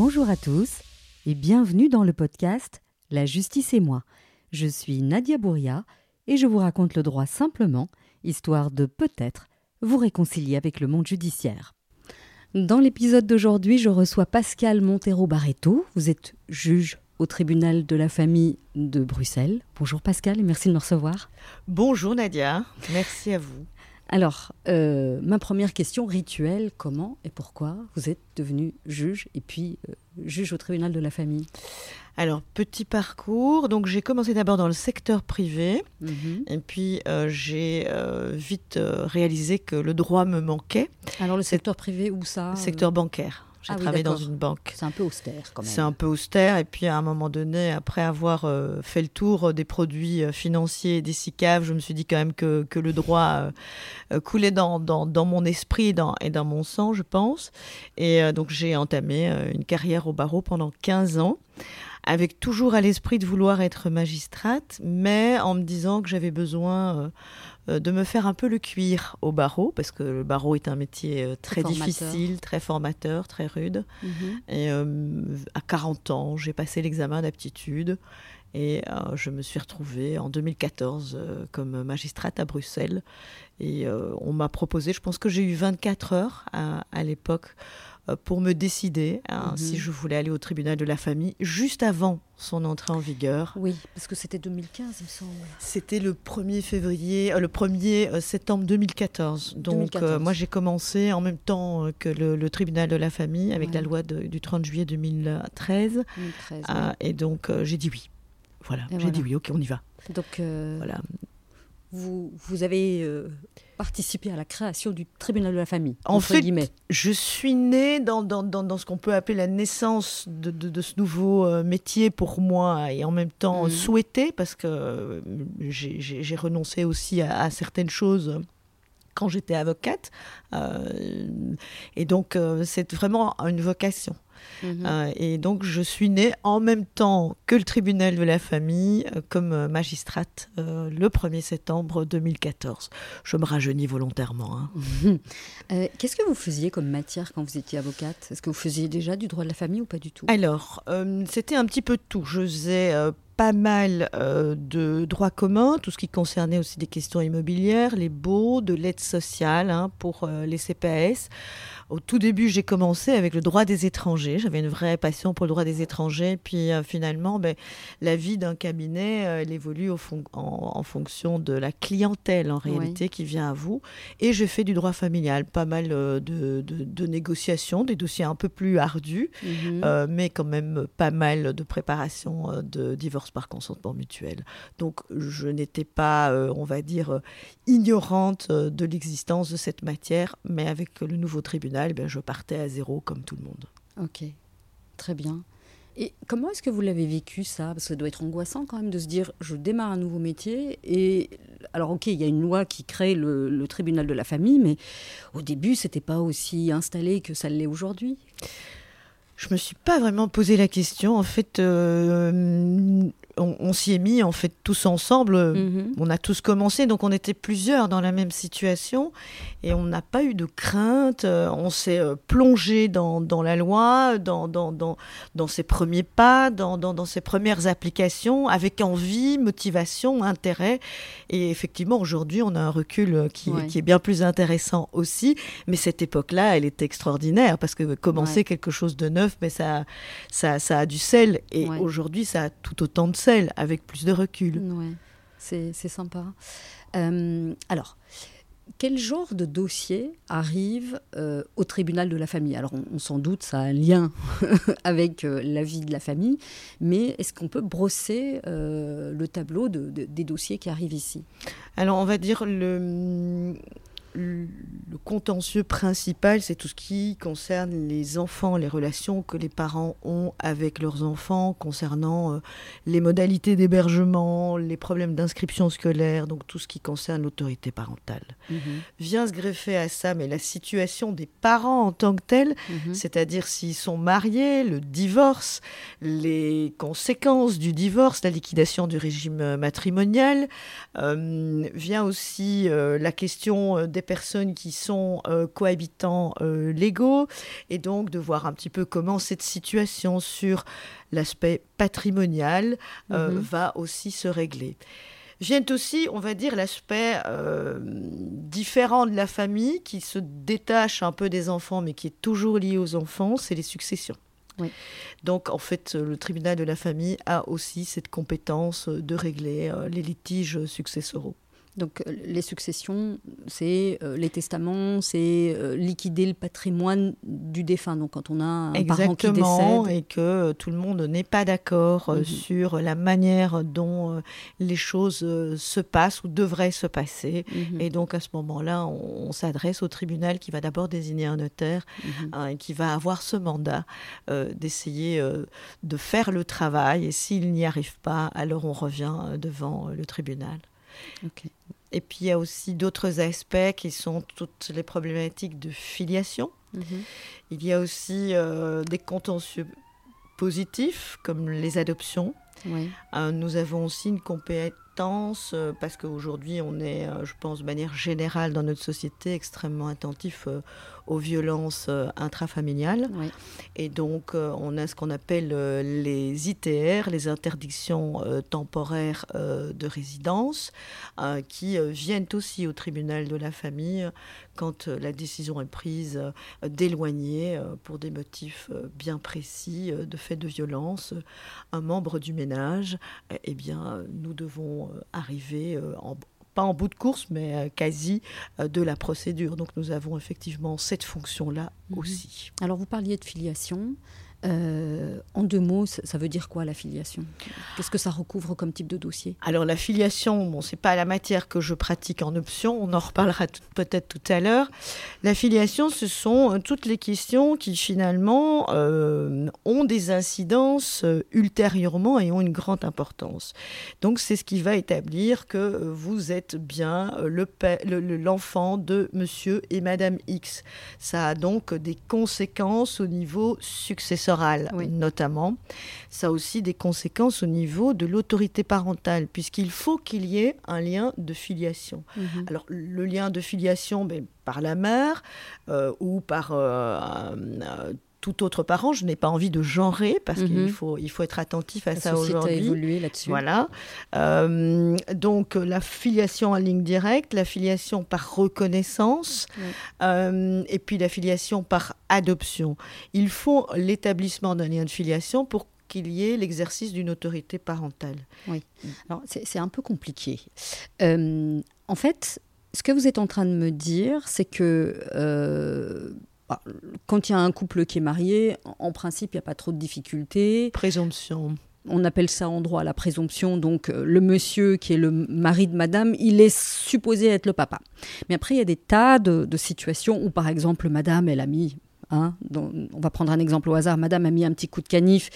Bonjour à tous et bienvenue dans le podcast La justice et moi. Je suis Nadia Bouria et je vous raconte le droit simplement, histoire de peut-être vous réconcilier avec le monde judiciaire. Dans l'épisode d'aujourd'hui, je reçois Pascal Montero Barreto. Vous êtes juge au tribunal de la famille de Bruxelles. Bonjour Pascal et merci de me recevoir. Bonjour Nadia, merci à vous. Alors, euh, ma première question rituelle, comment et pourquoi vous êtes devenu juge et puis euh, juge au tribunal de la famille? Alors, petit parcours. Donc, j'ai commencé d'abord dans le secteur privé Mhm. et puis euh, j'ai vite réalisé que le droit me manquait. Alors, le secteur privé, où ça? euh, secteur bancaire. J'ai ah oui, dans une banque. C'est un peu austère quand même. C'est un peu austère et puis à un moment donné, après avoir euh, fait le tour des produits euh, financiers et des SICAV, je me suis dit quand même que, que le droit euh, euh, coulait dans, dans, dans mon esprit et dans, et dans mon sang, je pense. Et euh, donc j'ai entamé euh, une carrière au barreau pendant 15 ans avec toujours à l'esprit de vouloir être magistrate, mais en me disant que j'avais besoin euh, euh, de me faire un peu le cuir au barreau, parce que le barreau est un métier euh, très formateur. difficile, très formateur, très rude. Mhm. Et euh, à 40 ans, j'ai passé l'examen d'aptitude et euh, je me suis retrouvée en 2014 euh, comme magistrate à Bruxelles. Et on m'a proposé, je pense que j'ai eu 24 heures à, à l'époque pour me décider hein, Mhm. si je voulais aller au tribunal de la famille juste avant son entrée en vigueur. Oui, parce que c'était 2015, il me semble. C'était le 1er février, euh, le 1er euh, septembre 2014. Donc 2014. euh, moi j'ai commencé en même temps euh, que le, le tribunal de la famille avec Ouais. la loi de- du 30 juillet 2013. 2013. Ah, et donc euh, j'ai dit oui. Voilà, j'ai voilà. dit oui, ok, on y va. Donc, euh, Voilà. Vous, vous avez euh, participé à la création du tribunal de la famille, En fait, guillemets. Je suis née dans, dans, dans, dans ce qu'on peut appeler la naissance de, de, de ce nouveau euh, métier pour moi et en même temps Mhm. souhaité parce que euh, j'ai- renoncé aussi à, à certaines choses quand j'étais avocate. Euh, et donc, euh, c'est vraiment une vocation. Mhm. Euh, et donc, je suis née en même temps que le tribunal de la famille euh, comme euh, magistrate euh, le 1er septembre 2014. Je me rajeunis volontairement. hein. Qu'est-ce que vous faisiez comme matière quand vous étiez avocate? Est-ce que vous faisiez déjà du droit de la famille ou pas du tout? Alors, c'était un petit peu tout. Je faisais pas mal euh, de droit commun, tout ce qui concernait aussi des questions immobilières, les baux, de l'aide sociale hein, pour euh, les CPAS. Au tout début, j'ai commencé avec le droit des étrangers. J'avais une vraie passion pour le droit des étrangers. Puis euh, finalement, ben, la vie d'un cabinet, euh, elle évolue au fon- en, en fonction de la clientèle en Oui. réalité qui vient à vous. Et j'ai fait du droit familial, pas mal euh, de, de- de négociations, des dossiers un peu plus ardus. Mhm. Mais quand même pas mal de préparation de divorce par consentement mutuel. Donc je n'étais pas, on va dire, ignorante de l'existence de cette matière, mais avec le nouveau tribunal, ben, je partais à zéro comme tout le monde. Ok, très bien. Et comment est-ce que vous l'avez vécu ça? Parce que ça doit être angoissant quand même de se dire je démarre un nouveau métier et alors ok il y a une loi qui crée le, le tribunal de la famille mais au début c'était pas aussi installé que ça l'est aujourd'hui? Je me suis pas vraiment posé la question. En fait, euh, on, on s'y est mis en fait tous ensemble. Mhm. On a tous commencé, donc on était plusieurs dans la même situation et on n'a pas eu de crainte. euh, On s'est euh, plongé dans, dans la loi, dans, dans, dans, dans ses premiers pas, dans, dans, dans ses premières applications, avec envie, motivation, intérêt. Et effectivement, aujourd'hui, on a un recul euh, qui, Ouais. qui est bien plus intéressant aussi. Mais cette époque-là, elle était extraordinaire parce que commencer Ouais. quelque chose de neuf, mais ça, ça, ça a du sel. Et Ouais. aujourd'hui, ça a tout autant de sel, avec plus de recul. Ouais, c'est c'est sympa. Euh, alors, quel genre de dossier arrive euh, au tribunal de la famille? Alors, on, on s'en doute, ça a un lien avec euh, la vie de la famille, mais est-ce qu'on peut brosser euh, le tableau de- de- des dossiers qui arrivent ici? Alors, on va dire le, le contentieux principal, c'est tout ce qui concerne les enfants, les relations que les parents ont avec leurs enfants concernant euh, les modalités d'hébergement, les problèmes d'inscription scolaire, donc tout ce qui concerne l'autorité parentale. Vient se greffer à ça, mais la situation des parents en tant que tels, Mhm. c'est-à-dire s'ils sont mariés, le divorce, les conséquences du divorce, la liquidation du régime euh, matrimonial, euh, vient aussi euh, la question des personnes qui sont cohabitants légaux, et donc de voir un petit peu comment cette situation sur l'aspect patrimonial mhm. va aussi se régler vient aussi, on va dire, l'aspect euh, différent de la famille qui se détache un peu des enfants, mais qui est toujours lié aux enfants, c'est les successions. Donc, en fait, le tribunal de la famille a aussi cette compétence de régler euh, les litiges successoraux. Donc euh, les successions, c'est euh, les testaments, c'est euh, liquider le patrimoine du défunt. Donc quand on a un parent qui décède. et que tout le monde n'est pas d'accord mhm. sur la manière dont les choses se passent ou devraient se passer. Mhm. Et donc à ce moment-là, on, s'adresse au tribunal qui va d'abord désigner un notaire mhm. hein, et qui va avoir ce mandat d'essayer de faire le travail. Et s'il n'y arrive pas, alors on revient devant le tribunal. Et puis il y a aussi d'autres aspects qui sont toutes les problématiques de filiation. Mhm. Il y a aussi euh, des contentieux positifs comme les adoptions. Euh, nous avons aussi une compétence euh, parce qu'aujourd'hui on est, je pense, de manière générale dans notre société extrêmement attentif aux violences euh, intrafamiliales. Et donc, euh, on a ce qu'on appelle euh, les ITR, les interdictions temporaires de résidence, qui viennent aussi au tribunal de la famille quand la décision est prise d'éloigner pour des motifs bien précis de fait de violence un membre du ménage. Eh bien, nous devons arriver en pas en bout de course, mais euh, quasi euh, de la procédure. Donc nous avons effectivement cette fonction-là mhm. aussi. Alors vous parliez de filiation. Euh, en deux mots, ça veut dire quoi la filiation? Qu'est-ce que ça recouvre comme type de dossier? Alors la filiation, bon, c'est pas la matière que je pratique en option, on en reparlera peut-être tout à l'heure. La filiation, ce sont euh, toutes les questions qui finalement euh, ont des incidences ultérieurement et ont une grande importance. Donc c'est ce qui va établir que vous êtes bien l'enfant le, de Monsieur et Madame X. Ça a donc des conséquences au niveau notamment. Ça a aussi des conséquences au niveau de l'autorité parentale, puisqu'il faut qu'il y ait un lien de filiation. Mhm. Alors, le lien de filiation, ben, par la mère euh, ou par euh, tout autre parent. Je n'ai pas envie de genrer parce qu'il mhm. faut, il faut être attentif à ça aujourd'hui. a évolué là-dessus. Voilà. Euh, donc la filiation en ligne directe, la filiation par reconnaissance euh, et puis la filiation par adoption. Il faut l'établissement d'un lien de filiation pour qu'il y ait l'exercice d'une autorité parentale. Oui. Alors c'est un peu compliqué. Euh, en fait, ce que vous êtes en train de me dire, c'est que quand il y a un couple qui est marié, en principe, il n'y a pas trop de difficultés. Présomption. On appelle ça en droit la présomption. Donc, euh, le monsieur qui est le mari de madame, il est supposé être le papa. Mais après, il y a des tas de, situations où, par exemple, madame, elle a mis Hein, on va prendre un exemple au hasard. Madame a mis un petit coup de canif,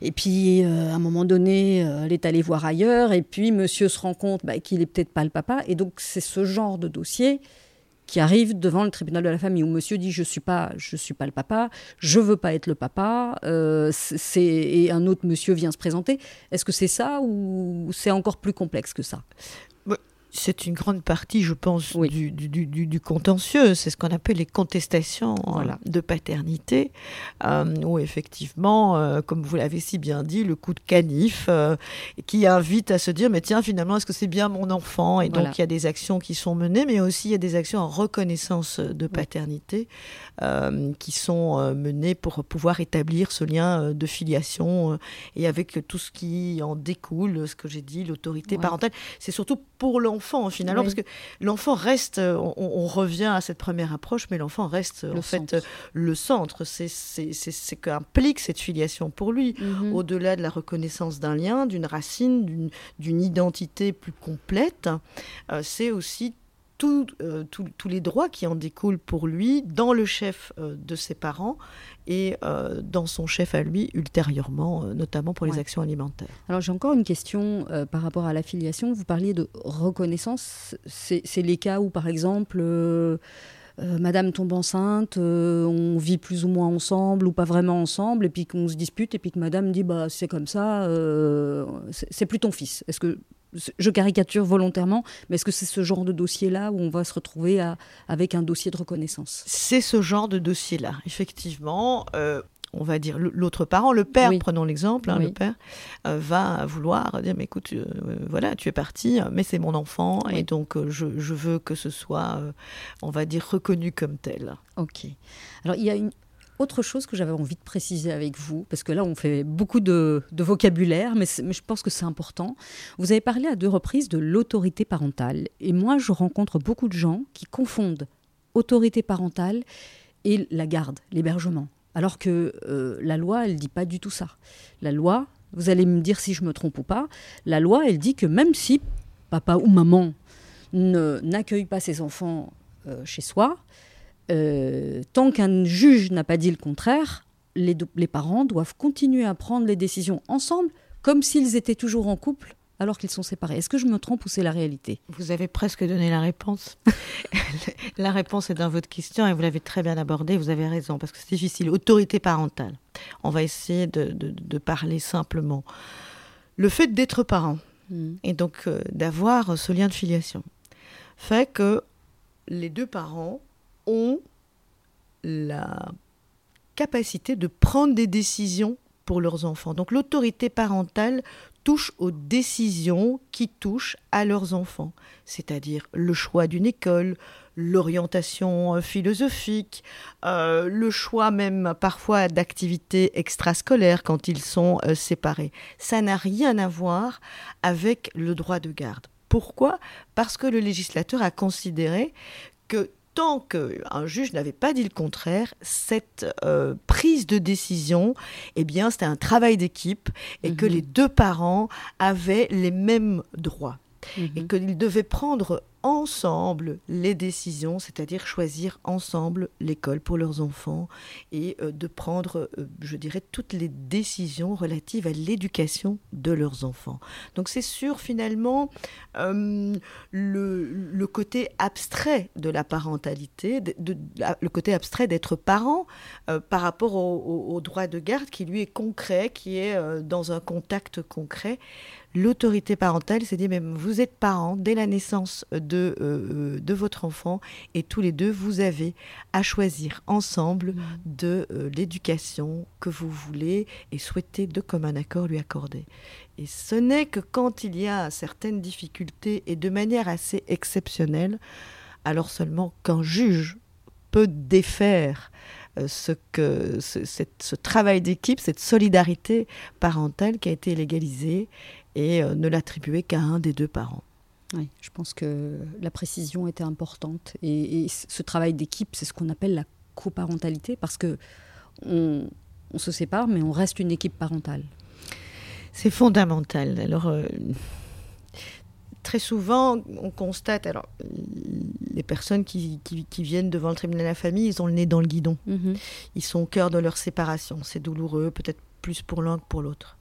et puis euh, à un moment donné, euh, elle est allée voir ailleurs, et puis monsieur se rend compte bah, qu'il n'est peut-être pas le papa. Et donc, c'est ce genre de dossier qui arrive devant le tribunal de la famille où monsieur dit je suis pas je suis pas le papa je veux pas être le papa euh, et un autre monsieur vient se présenter. Est-ce que c'est ça ou c'est encore plus complexe que ça? C'est une grande partie, je pense, du, du, contentieux. C'est ce qu'on appelle les contestations de paternité, euh, où effectivement, euh, comme vous l'avez si bien dit, le coup de canif euh, qui invite à se dire, mais tiens, finalement, est-ce que c'est bien mon enfant? Et donc, il y a des actions qui sont menées, mais aussi il y a des actions en reconnaissance de paternité qui sont menées pour pouvoir établir ce lien de filiation et avec tout ce qui en découle, ce que j'ai dit, l'autorité parentale. C'est surtout pour l'enfant finalement, parce que l'enfant reste, euh, on, revient à cette première approche, mais l'enfant reste en fait euh, le centre. C'est ce qu'implique cette filiation pour lui, mhm. au-delà de la reconnaissance d'un lien, d'une racine, d'une identité plus complète. Euh, c'est aussi euh, tous les droits qui en découlent pour lui dans le chef euh, de ses parents et euh, dans son chef à lui ultérieurement, notamment pour les actions alimentaires. Alors j'ai encore une question par rapport à l'affiliation. Vous parliez de reconnaissance. C'est les cas où, par exemple, Madame tombe enceinte, on vit plus ou moins ensemble ou pas vraiment ensemble, et puis qu'on se dispute, et puis que Madame dit bah c'est comme ça, c'est plus ton fils. Est-ce que je caricature volontairement, mais est-ce que c'est ce genre de dossier-là où on va se retrouver avec un dossier de reconnaissance? C'est ce genre de dossier-là, effectivement. Euh, on va dire l'autre parent, le père, prenons l'exemple, hein, le père euh, va vouloir dire mais écoute, euh, voilà, tu es parti, mais c'est mon enfant et donc je, veux que ce soit, on va dire, reconnu comme tel. Ok. Alors il y a une, autre chose que j'avais envie de préciser avec vous, parce que là on fait beaucoup de, vocabulaire, mais, je pense que c'est important. Vous avez parlé à deux reprises de l'autorité parentale, et moi je rencontre beaucoup de gens qui confondent autorité parentale et la garde, l'hébergement. Alors que euh, la loi, elle dit pas du tout ça. La loi, vous allez me dire si je me trompe ou pas, la loi, elle dit que même si papa ou maman n'accueille pas ses enfants euh, chez soi, euh, tant qu'un juge n'a pas dit le contraire, les, parents doivent continuer à prendre les décisions ensemble, comme s'ils étaient toujours en couple, alors qu'ils sont séparés. Est-ce que je me trompe ou c'est la réalité? Vous avez presque donné la réponse. la réponse est dans votre question et vous l'avez très bien abordée. Vous avez raison, parce que c'est difficile. Autorité parentale. On va essayer de, parler simplement. Le fait d'être parent hmm. et donc euh, d'avoir ce lien de filiation fait que les deux parents ont la capacité de prendre des décisions pour leurs enfants. Donc l'autorité parentale touche aux décisions qui touchent à leurs enfants, c'est-à-dire le choix d'une école, l'orientation euh, philosophique, euh, le choix même parfois d'activités extrascolaires quand ils sont euh, séparés. Ça n'a rien à voir avec le droit de garde. Pourquoi? Parce que le législateur a considéré que tant qu'un juge n'avait pas dit le contraire, cette euh, prise de décision, eh bien, c'était un travail d'équipe et que mhm. les deux parents avaient les mêmes droits. Et mhm. qu'ils devaient prendre ensemble les décisions, c'est-à-dire choisir ensemble l'école pour leurs enfants et euh, de prendre, euh, je dirais, toutes les décisions relatives à l'éducation de leurs enfants. Donc c'est sûr finalement euh, le, côté abstrait de la parentalité, le côté abstrait d'être parent par rapport au, droit de garde qui lui est concret, qui est dans un contact concret l'autorité parentale s'est dit, mais vous êtes parents dès la naissance de, euh, de votre enfant et tous les deux, vous avez à choisir ensemble mmh. de euh, l'éducation que vous voulez et souhaitez de commun accord lui accorder. Et ce n'est que quand il y a certaines difficultés et de manière assez exceptionnelle, alors seulement qu'un juge peut défaire euh, ce, que, ce, ce travail d'équipe, cette solidarité parentale qui a été légalisée et euh, ne l'attribuer qu'à un des deux parents. Oui, je pense que la précision était importante. Et, ce travail d'équipe, c'est ce qu'on appelle la coparentalité, parce que on, se sépare, mais on reste une équipe parentale. C'est fondamental. Alors, euh, très souvent, on constate, alors, les personnes qui, qui, viennent devant le tribunal de la famille, ils ont le nez dans le guidon. Mhm. Ils sont au cœur de leur séparation. C'est douloureux, peut-être plus pour l'un que pour l'autre.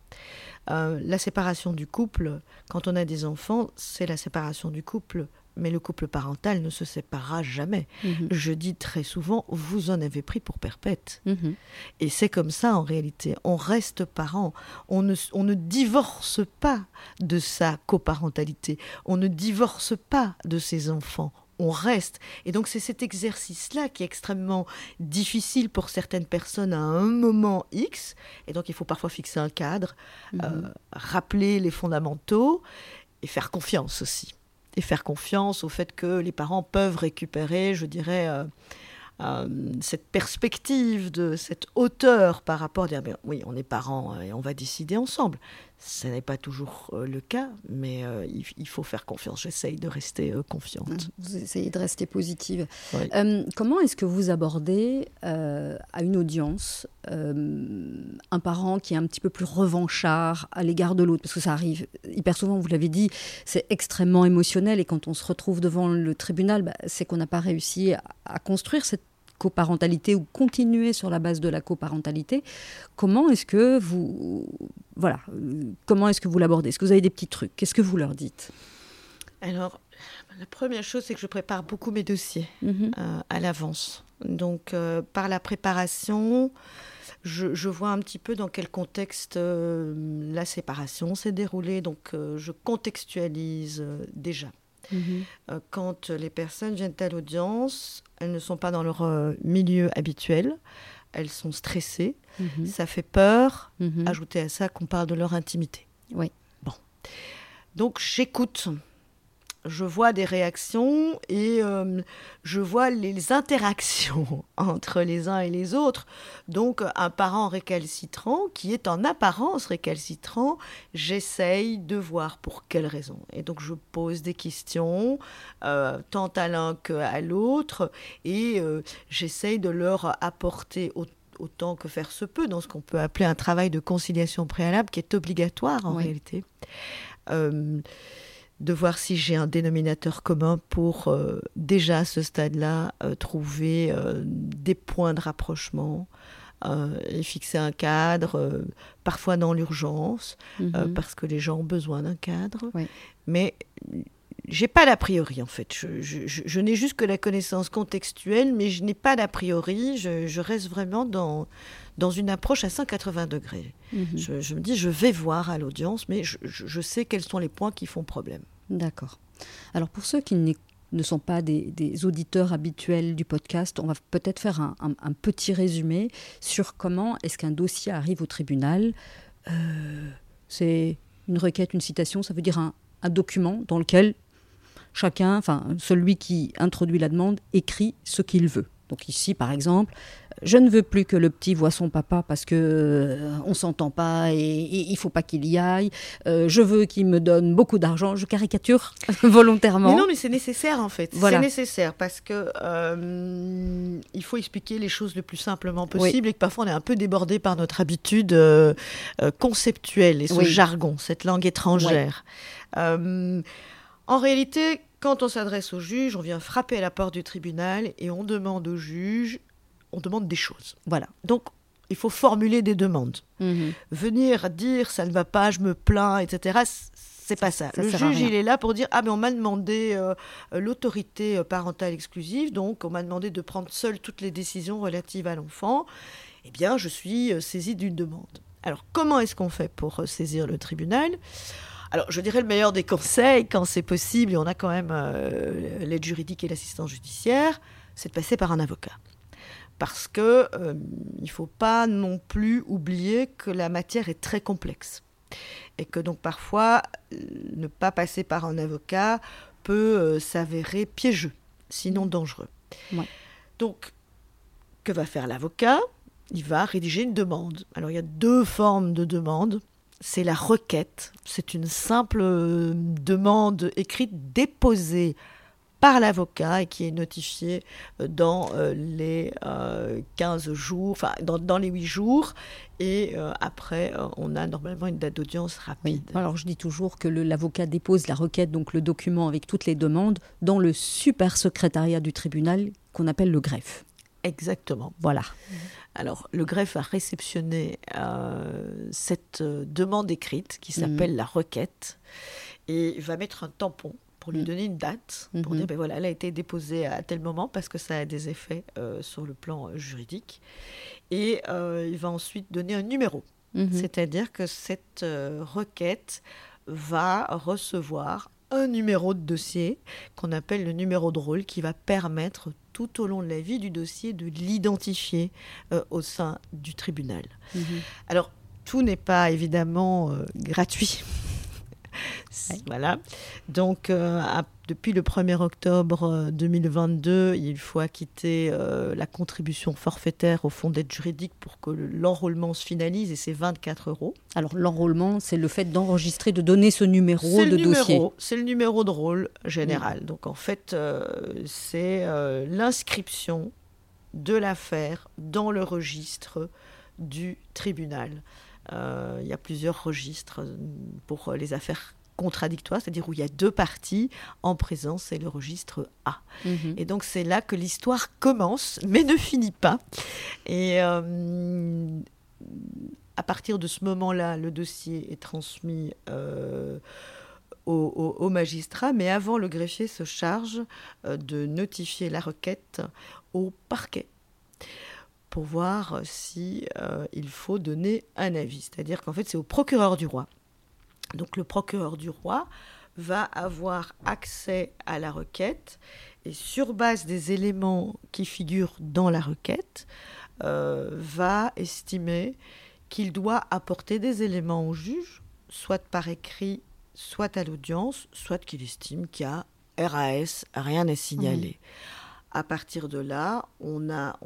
Euh, la séparation du couple, quand on a des enfants, c'est la séparation du couple. Mais le couple parental ne se séparera jamais. Mhm. Je dis très souvent, vous en avez pris pour perpète. Mhm. Et c'est comme ça en réalité. On reste parent. On ne, on ne divorce pas de sa coparentalité. On ne divorce pas de ses enfants on reste. Et donc c'est cet exercice-là qui est extrêmement difficile pour certaines personnes à un moment X. Et donc il faut parfois fixer un cadre, mhm. euh, rappeler les fondamentaux et faire confiance aussi. Et faire confiance au fait que les parents peuvent récupérer, je dirais, euh, euh, cette perspective, de cette hauteur par rapport à dire, oui, on est parents et on va décider ensemble. Ce n'est pas toujours euh, le cas, mais euh, il, faut faire confiance. J'essaye de rester confiante. Mmh, vous essayez de rester positive. comment est-ce que vous abordez à une audience un parent qui est un petit peu plus revanchard à l'égard de l'autre? Parce que ça arrive hyper souvent, vous l'avez dit, c'est extrêmement émotionnel et quand on se retrouve devant le tribunal, bah, c'est qu'on n'a pas réussi à construire cette coparentalité ou continuer sur la base de la coparentalité, comment est-ce que vous voilà, comment est-ce que vous l'abordez? Est-ce que vous avez des petits trucs? Qu'est-ce que vous leur dites? Alors, la première chose, c'est que je prépare beaucoup mes dossiers mhm. euh, à l'avance. Donc, euh, par la préparation, je, vois un petit peu dans quel contexte la séparation s'est déroulée, donc je contextualise déjà. Mhm. quand les personnes viennent à l'audience, elles ne sont pas dans leur milieu habituel, elles sont stressées, mhm. ça fait peur. Mhm. Ajouter à ça qu'on parle de leur intimité. Oui. Bon. Donc j'écoute, je vois des réactions et euh, je vois les interactions entre les uns et les autres. Donc un parent récalcitrant qui est en apparence récalcitrant, j'essaye de voir pour quelle raison. Et donc je pose des questions, euh, tant à l'un qu'à l'autre, et euh, j'essaye de leur apporter autant que faire se peut dans ce qu'on peut appeler un travail de conciliation préalable qui est obligatoire en réalité de voir si j'ai un dénominateur commun pour euh, déjà à ce stade-là euh, trouver euh, des points de rapprochement et fixer un cadre, parfois dans l'urgence, mhm. parce que les gens ont besoin d'un cadre. Mais j'ai pas d'a priori en fait. Je, n'ai juste que la connaissance contextuelle, mais je n'ai pas d'a priori. Je, reste vraiment dans, dans une approche à 180 degrés. Mhm. Je, me dis, je vais voir à l'audience, mais je, sais quels sont les points qui font problème. D'accord. Alors pour ceux qui ne sont pas des, auditeurs habituels du podcast, on va peut-être faire un, petit résumé sur comment est-ce qu'un dossier arrive au tribunal. Euh, c'est une requête, une citation, ça veut dire un, un document dans lequel chacun, enfin celui qui introduit la demande, écrit ce qu'il veut. Donc ici, par exemple, je ne veux plus que le petit voit son papa parce que euh, on s'entend pas et, il faut pas qu'il y aille. Euh, je veux qu'il me donne beaucoup d'argent. Je caricature volontairement. Mais non, mais c'est nécessaire en fait. C'est nécessaire parce que euh, il faut expliquer les choses le plus simplement possible et que parfois on est un peu débordé par notre habitude conceptuelle et ce jargon, cette langue étrangère. en réalité, quand on s'adresse au juge, on vient frapper à la porte du tribunal et on demande au juge on demande des choses. Voilà. Donc, il faut formuler des demandes. Mhm. Venir dire ça ne va pas, je me plains, etc. C'est pas ça. le juge, il est là pour dire ah mais on m'a demandé euh, l'autorité euh, parentale exclusive, donc on m'a demandé de prendre seul toutes les décisions relatives à l'enfant. Eh bien, je suis euh, saisie d'une demande. Alors, comment est-ce qu'on fait pour saisir le tribunal? Alors, je dirais le meilleur des conseils, quand c'est possible, et on a quand même l'aide juridique et l'assistance judiciaire, c'est de passer par un avocat parce que euh, il faut pas non plus oublier que la matière est très complexe et que donc parfois euh, ne pas passer par un avocat peut euh, s'avérer piégeux, sinon dangereux. Donc que va faire l'avocat? Il va rédiger une demande. Alors il y a deux formes de demande. C'est la requête, c'est une simple demande écrite déposée par l'avocat et qui est notifié euh, dans euh, les 15 euh, jours, enfin dans, les 8 jours. Et après, on a normalement une date d'audience rapide. Alors je dis toujours que l'avocat dépose la requête, donc le document avec toutes les demandes, dans le super secrétariat du tribunal qu'on appelle le greffe. Exactement. Voilà. Alors, le greffe a réceptionné cette demande écrite qui s'appelle mhm. la requête et va mettre un tampon pour lui mm. donner une date, pour dire, mm-hmm. ben voilà, elle a été déposée à tel moment parce que ça a des effets euh, sur le plan euh, juridique. Et euh, il va ensuite donner un numéro. C'est-à-dire que cette requête va recevoir un numéro de dossier qu'on appelle le numéro de rôle qui va permettre tout au long de la vie du dossier de l'identifier au sein du tribunal. Mm-hmm. Alors, tout n'est pas évidemment gratuit. Voilà. Donc, euh, depuis le 1er octobre 2022, euh, il faut acquitter euh, la contribution forfaitaire au fonds d'aide juridique pour que l'enrôlement se finalise et c'est 24 euros. Alors, l'enrôlement, c'est le fait d'enregistrer, de donner ce numéro de dossier. C'est le numéro de rôle général. Donc, en fait, c'est l'inscription de l'affaire dans le registre du tribunal. Il y a plusieurs registres pour les affaires contradictoire, c'est-à-dire où il y a deux parties en présence, c'est le registre A. Mhm. Et donc c'est là que l'histoire commence, mais ne finit pas. Et euh, à partir de ce moment-là, le dossier est transmis euh, au, magistrat, mais avant, le greffier se charge euh, de notifier la requête au parquet pour voir si il faut donner un avis. C'est-à-dire qu'en fait, c'est au procureur du roi. Donc le procureur du roi va avoir accès à la requête et sur base des éléments qui figurent dans la requête, euh, va estimer qu'il doit apporter des éléments au juge, soit par écrit, soit à l'audience, soit qu'il estime qu'il y a RAS, rien n'est signalé. À partir de là, on a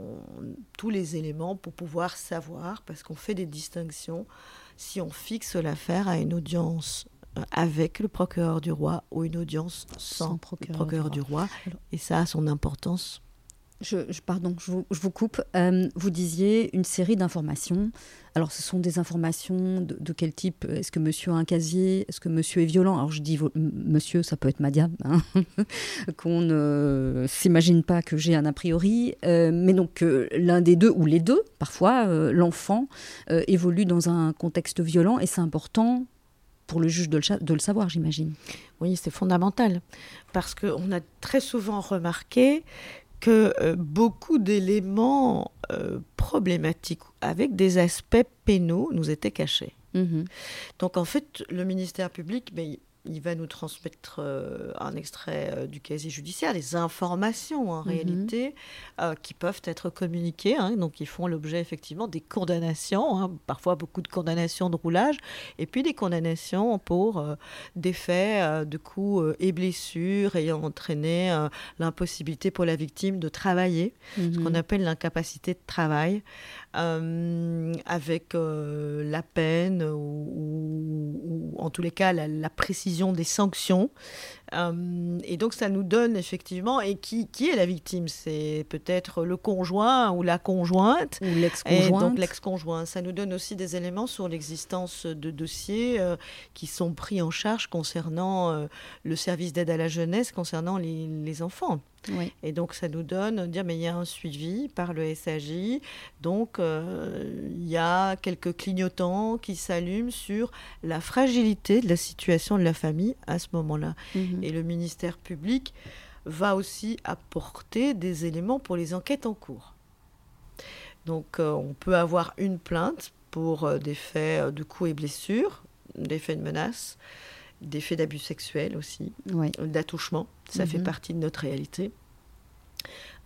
tous les éléments pour pouvoir savoir, parce qu'on fait des distinctions, si on fixe l'affaire à une audience euh, avec le procureur du roi ou une audience sans, procureur, du roi. Et ça a son importance. Je, pardon, je vous, coupe. Euh, vous disiez une série d'informations. Alors, ce sont des informations de, quel type? Est-ce que monsieur a un casier? Est-ce que monsieur est violent? Alors, je dis monsieur, ça peut être Madia, hein qu'on ne s'imagine pas que j'ai un a priori. Euh, mais donc, l'un des deux, ou les deux, parfois, l'enfant évolue dans un contexte violent et c'est important pour le juge de le, savoir, j'imagine. Oui, c'est fondamental, parce qu'on a très souvent remarqué que euh, beaucoup d'éléments euh, problématiques avec des aspects pénaux nous étaient cachés. Mhm. Donc en fait, le ministère public, mais il va nous transmettre euh, un extrait euh, du casier judiciaire, des informations en mhm. réalité euh, qui peuvent être communiquées, hein, donc qui font l'objet effectivement des condamnations, hein, parfois beaucoup de condamnations de roulage, et puis des condamnations pour des faits de coups et blessures ayant entraîné l'impossibilité pour la victime de travailler, ce qu'on mhm. appelle l'incapacité de travail. Euh, avec euh, la peine ou, en tous les cas la, précision des sanctions. Euh, et donc ça nous donne effectivement, et qui, qui est la victime? C'est peut-être le conjoint ou la conjointe. Ou l'ex-conjointe. donc l'ex-conjoint. Ça nous donne aussi des éléments sur l'existence de dossiers qui sont pris en charge concernant le service d'aide à la jeunesse, concernant les, les enfants. Et donc ça nous donne, dire mais il y a un suivi par le SAJ, donc euh, il y a quelques clignotants qui s'allument sur la fragilité de la situation de la famille à ce moment-là. Mhm. Et le ministère public va aussi apporter des éléments pour les enquêtes en cours. Donc euh, on peut avoir une plainte pour euh, des faits de coups et blessures, des faits de menaces, des faits d'abus sexuels aussi, d'attouchement. Ça fait mhm. partie de notre réalité.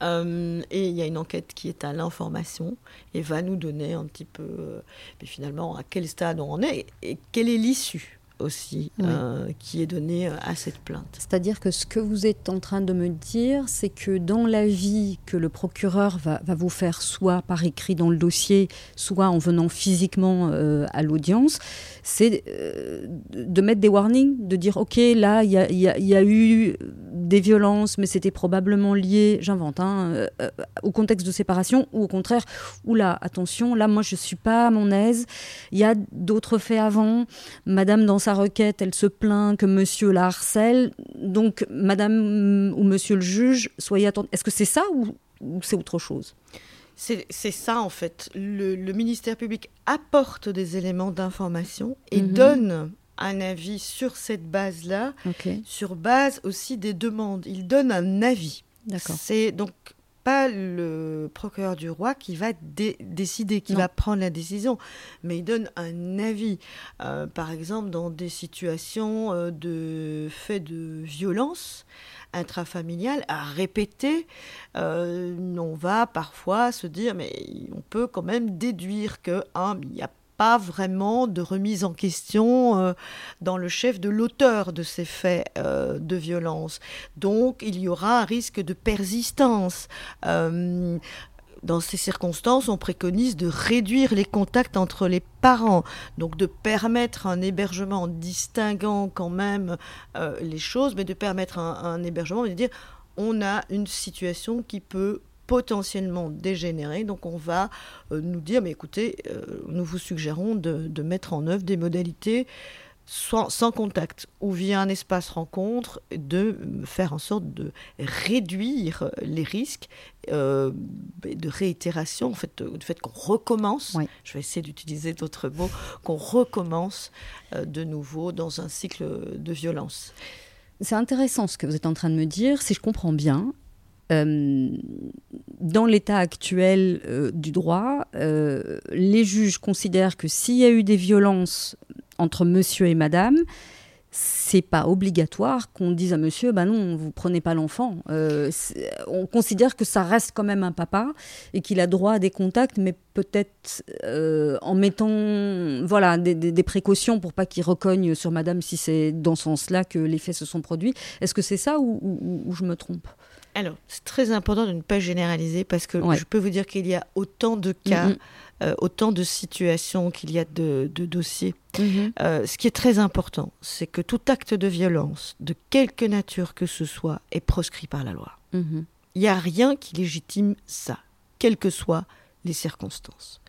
Euh, et il y a une enquête qui est à l'information et va nous donner un petit peu, euh, finalement, à quel stade on en est et quelle est l'issue aussi euh, qui est donné euh, à cette plainte. C'est-à-dire que ce que vous êtes en train de me dire, c'est que dans l'avis que le procureur va, va, vous faire, soit par écrit dans le dossier, soit en venant physiquement à l'audience, c'est de mettre des warnings, de dire ok, là, il y, y a, eu des violences, mais c'était probablement lié, j'invente, hein, au contexte de séparation, ou au contraire, oula, attention, là, moi, je ne suis pas à mon aise, il y a d'autres faits avant, madame dans sa requête, elle se plaint que monsieur la harcèle. Donc, madame ou monsieur le juge, soyez attentifs. Est-ce que c'est ça ou, c'est autre chose? C'est ça en fait. Le, ministère public apporte des éléments d'information et mhm. donne un avis sur cette base-là, sur base aussi des demandes. Il donne un avis. C'est donc pas le procureur du roi qui va décider, qui va prendre la décision, mais il donne un avis. Euh, par exemple, dans des situations euh, de faits de violence intrafamiliale à répéter, euh, on va parfois se dire, mais on peut quand même déduire que, un, il y a pas vraiment de remise en question euh, dans le chef de l'auteur de ces faits euh, de violence. Donc il y aura un risque de persistance. Dans ces circonstances, on préconise de réduire les contacts entre les parents, donc de permettre un hébergement en distinguant quand même les choses, mais de permettre un, hébergement, de dire on a une situation qui peut potentiellement dégénérer. Donc on va euh, nous dire, mais écoutez, euh, nous vous suggérons de, mettre en œuvre des modalités sans, sans, contact ou via un espace rencontre, de faire en sorte de réduire les risques euh, de réitération, en fait, du fait qu'on recommence, je vais essayer d'utiliser d'autres mots, qu'on recommence de nouveau dans un cycle de violence. C'est intéressant ce que vous êtes en train de me dire. Si je comprends bien, Euh, dans l'état actuel euh, du droit, euh, les juges considèrent que s'il y a eu des violences entre monsieur et madame, c'est pas obligatoire qu'on dise à monsieur, bah non, vous prenez pas l'enfant. on considère que ça reste quand même un papa et qu'il a droit à des contacts, mais peut-être en mettant voilà des, précautions pour pas qu'il recogne sur madame si c'est dans ce sens-là que les faits se sont produits. Est-ce que c'est ça ou, ou je me trompe? Alors, c'est très important de ne pas généraliser parce que je peux vous dire qu'il y a autant de cas, euh, autant de situations qu'il y a de, dossiers. Mm-hmm. Euh, ce qui est très important, c'est que tout acte de violence, de quelque nature que ce soit, est proscrit par la loi. Mm-hmm. Il n'y a rien qui légitime ça, quelles que soient les circonstances.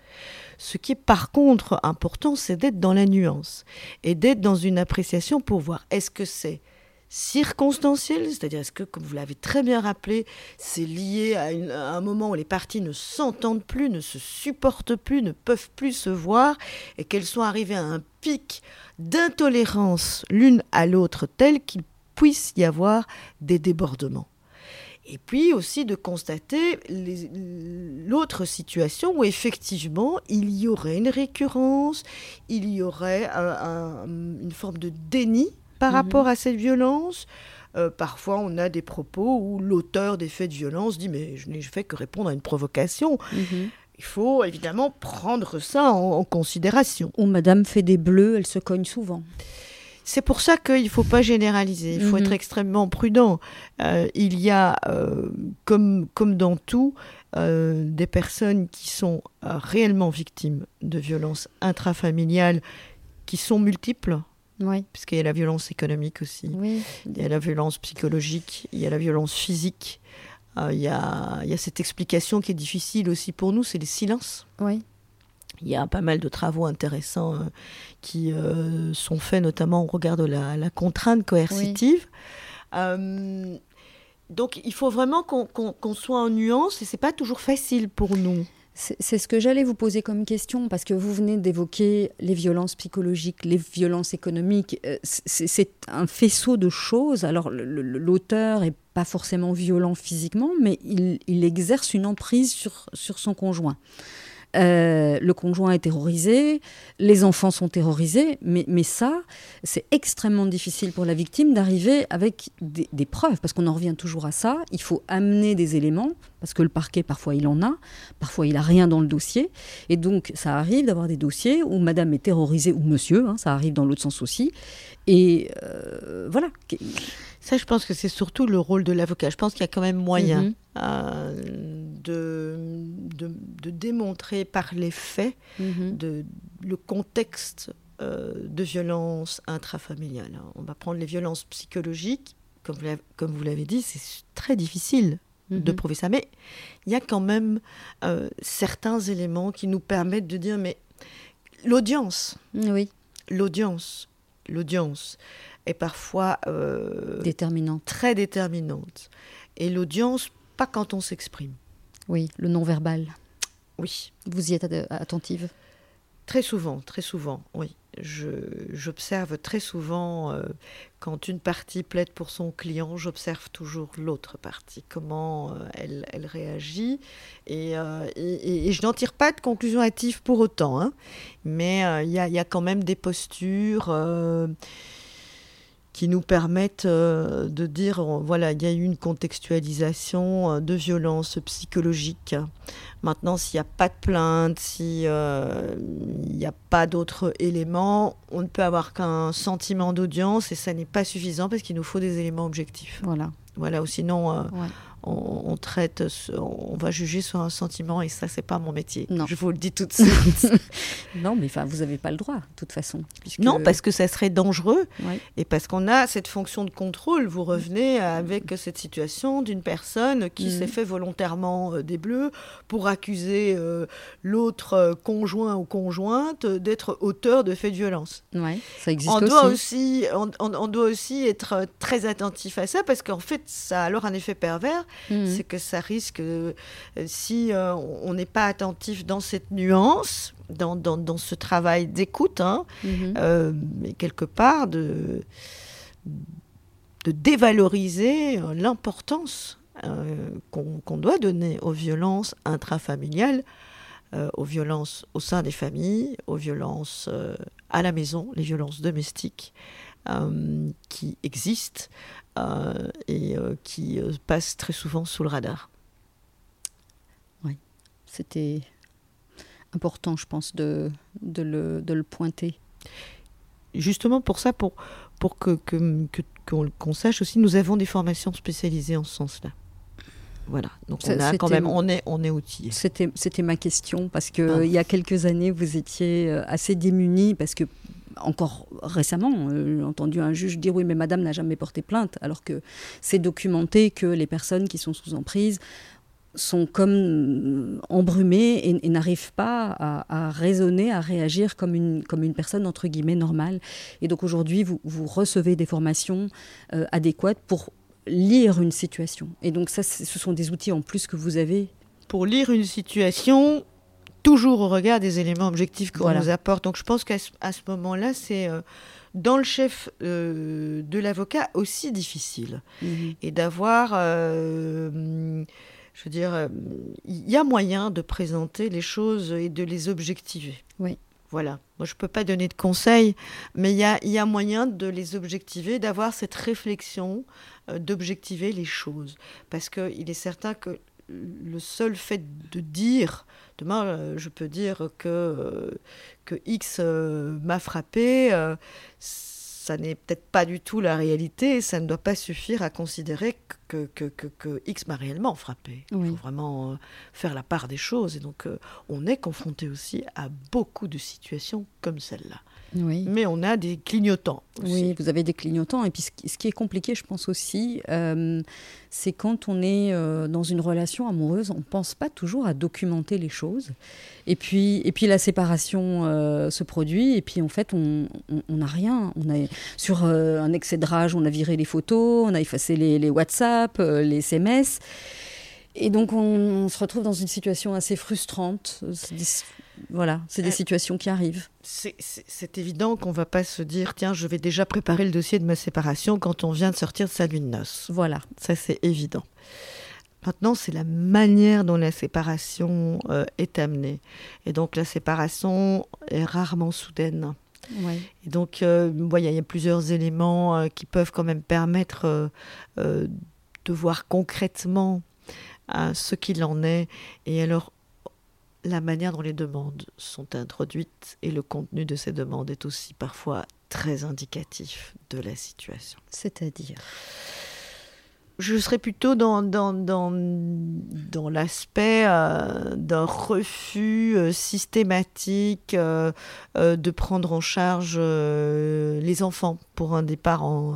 Ce qui est par contre important, c'est d'être dans la nuance et d'être dans une appréciation pour voir est-ce que c'est circonstanciel, c'est-à-dire est-ce que, comme vous l'avez très bien rappelé, c'est lié à, un moment où les parties ne s'entendent plus, ne se supportent plus, ne peuvent plus se voir, et qu'elles sont arrivées à un pic d'intolérance l'une à l'autre tel qu'il puisse y avoir des débordements. Et puis aussi de constater l'autre situation où effectivement il y aurait une récurrence, il y aurait une forme de déni par mhm. rapport à cette violence. Euh, parfois, on a des propos où l'auteur des faits de violence dit Mais je n'ai fait que répondre à une provocation. Mhm. Il faut évidemment prendre ça en, considération. Ou Madame fait des bleus, elle se cogne souvent. C'est pour ça qu'il ne faut pas généraliser, il faut mhm. être extrêmement prudent. Euh, il y a, euh, comme, comme dans tout, des personnes qui sont réellement victimes de violences intrafamiliales qui sont multiples. Oui. Puisqu'il y a la violence économique aussi. Il y a la violence psychologique, il y a la violence physique. Euh, il, y a, il, y a, cette explication qui est difficile aussi pour nous, c'est les silences. Oui. Il y a pas mal de travaux intéressants euh, qui euh, sont faits, notamment au regard de la, la contrainte coercitive. donc il faut vraiment qu'on soit en nuance et c'est pas toujours facile pour nous. C'est ce que j'allais vous poser comme question, parce que vous venez d'évoquer les violences psychologiques, les violences économiques. Euh, c'est un faisceau de choses. Alors, l'auteur est pas forcément violent physiquement, mais il, exerce une emprise sur, sur son conjoint. Euh, le conjoint est terrorisé, les enfants sont terrorisés, mais, mais ça, c'est extrêmement difficile pour la victime d'arriver avec des, preuves, parce qu'on en revient toujours à ça. Il faut amener des éléments, parce que le parquet, parfois, il en a, parfois, il n'a rien dans le dossier. Et donc, ça arrive d'avoir des dossiers où madame est terrorisée, ou monsieur, hein, ça arrive dans l'autre sens aussi. Et euh, voilà. Ça, je pense que c'est surtout le rôle de l'avocat. Je pense qu'il y a quand même moyen mhm. euh, de, de, démontrer par les faits mhm. de, le contexte euh, de violence intrafamiliale. On va prendre les violences psychologiques. Comme vous, l'avez dit, c'est très difficile de mhm. prouver ça. Mais il y a quand même euh, certains éléments qui nous permettent de dire, mais l'audience, oui. l'audience, l'audience est parfois euh, déterminante. très déterminante. Et l'audience, pas quand on s'exprime. Oui, le non-verbal. Oui. Vous y êtes attentive? Très souvent, très souvent, oui. J'observe très souvent, euh, quand une partie plaide pour son client, j'observe toujours l'autre partie, comment euh, elle, elle, réagit. Et, et, je n'en tire pas de conclusion hâtive pour autant, hein. mais il y, y, a quand même des postures qui nous permettent euh, de dire, voilà, il y a eu une contextualisation euh, de violence psychologique. Maintenant, s'il n'y a pas de plainte, s'il euh, n'y a pas d'autres éléments, on ne peut avoir qu'un sentiment d'audience et ça n'est pas suffisant parce qu'il nous faut des éléments objectifs. Voilà. Voilà, ou sinon, on, traite, on va juger sur un sentiment et ça, c'est pas mon métier. Non. Je vous le dis tout de suite. non, mais enfin, vous n'avez pas le droit, de toute façon. Non, parce que ça serait dangereux et parce qu'on a cette fonction de contrôle. Vous revenez avec cette situation d'une personne qui s'est mhm. fait volontairement euh, des bleus pour accuser euh, l'autre euh, conjoint ou conjointe d'être auteur de faits de violence. Ouais, ça existe on doit aussi. on, on doit aussi être très attentif à ça parce qu'en fait, ça a alors un effet pervers Mhm. c'est que ça risque, euh, si euh, on n'est pas attentif dans cette nuance, dans, dans, ce travail d'écoute, hein, mhm. euh, quelque part de, de dévaloriser l'importance qu'on doit donner aux violences intrafamiliales, aux violences au sein des familles, aux violences à la maison, les violences domestiques qui existent et qui passent très souvent sous le radar. Oui, c'était important, je pense, de, de, le, de le pointer. Justement pour ça, pour, pour que, que, qu'on, sache aussi, nous avons des formations spécialisées en ce sens-là. Voilà, donc on a quand même, on est, on est outillé. C'était, ma question parce que il y a quelques années, vous étiez euh, assez démunis parce que encore récemment, euh, j'ai entendu un juge dire oui, mais madame n'a jamais porté plainte, alors que c'est documenté que les personnes qui sont sous emprise sont comme embrumés et, n'arrivent pas à, raisonner, à réagir comme une, comme une personne entre guillemets normale. Et donc aujourd'hui, vous, vous recevez des formations euh, adéquates pour lire une situation. Et donc ça, ce sont des outils en plus que vous avez. Pour lire une situation, toujours au regard des éléments objectifs qu'on nous apporte. Donc je pense qu'à ce, moment-là, c'est... Euh, dans le chef euh, de l'avocat aussi difficile. Mhm. Et d'avoir je veux dire, euh, il y a moyen de présenter les choses et de les objectiver. Oui. Voilà. Moi, je ne peux pas donner de conseils, mais il y a, y a, moyen de les objectiver, d'avoir cette réflexion, euh, d'objectiver les choses. Parce qu'il est certain que le seul fait de dire, demain, euh, je peux dire que, que X m'a frappé, ça n'est peut-être pas du tout la réalité, ça ne doit pas suffire à considérer que, que, que, X m'a réellement frappé. Il faut vraiment euh, faire la part des choses. Et donc, euh, on est confronté aussi à beaucoup de situations comme celle-là. Mais on a des clignotants. Oui, vous avez des clignotants. Et puis ce qui est compliqué, je pense aussi, euh, c'est quand on est dans une relation amoureuse, on ne pense pas toujours à documenter les choses. Et puis, et puis la séparation se produit, et puis en fait, on n'a rien. On a, sur un excès de rage, on a viré les photos, on a effacé les, les WhatsApp, les SMS. Et donc, on, se retrouve dans une situation assez frustrante. Voilà, c'est des euh, situations qui arrivent. C'est évident qu'on ne va pas se dire tiens, je vais déjà préparer le dossier de ma séparation quand on vient de sortir de sa lune de noces. Voilà. Ça, c'est évident. Maintenant, c'est la manière dont la séparation euh, est amenée. Et donc, la séparation est rarement soudaine. Et donc, euh, il y, a plusieurs éléments qui peuvent quand même permettre de voir concrètement ce qu'il en est. Et alors, la manière dont les demandes sont introduites et le contenu de ces demandes est aussi parfois très indicatif de la situation. C'est-à-dire? Je serais plutôt dans, dans, dans, dans l'aspect euh, d'un refus euh, systématique euh, de prendre en charge les enfants pour un des parents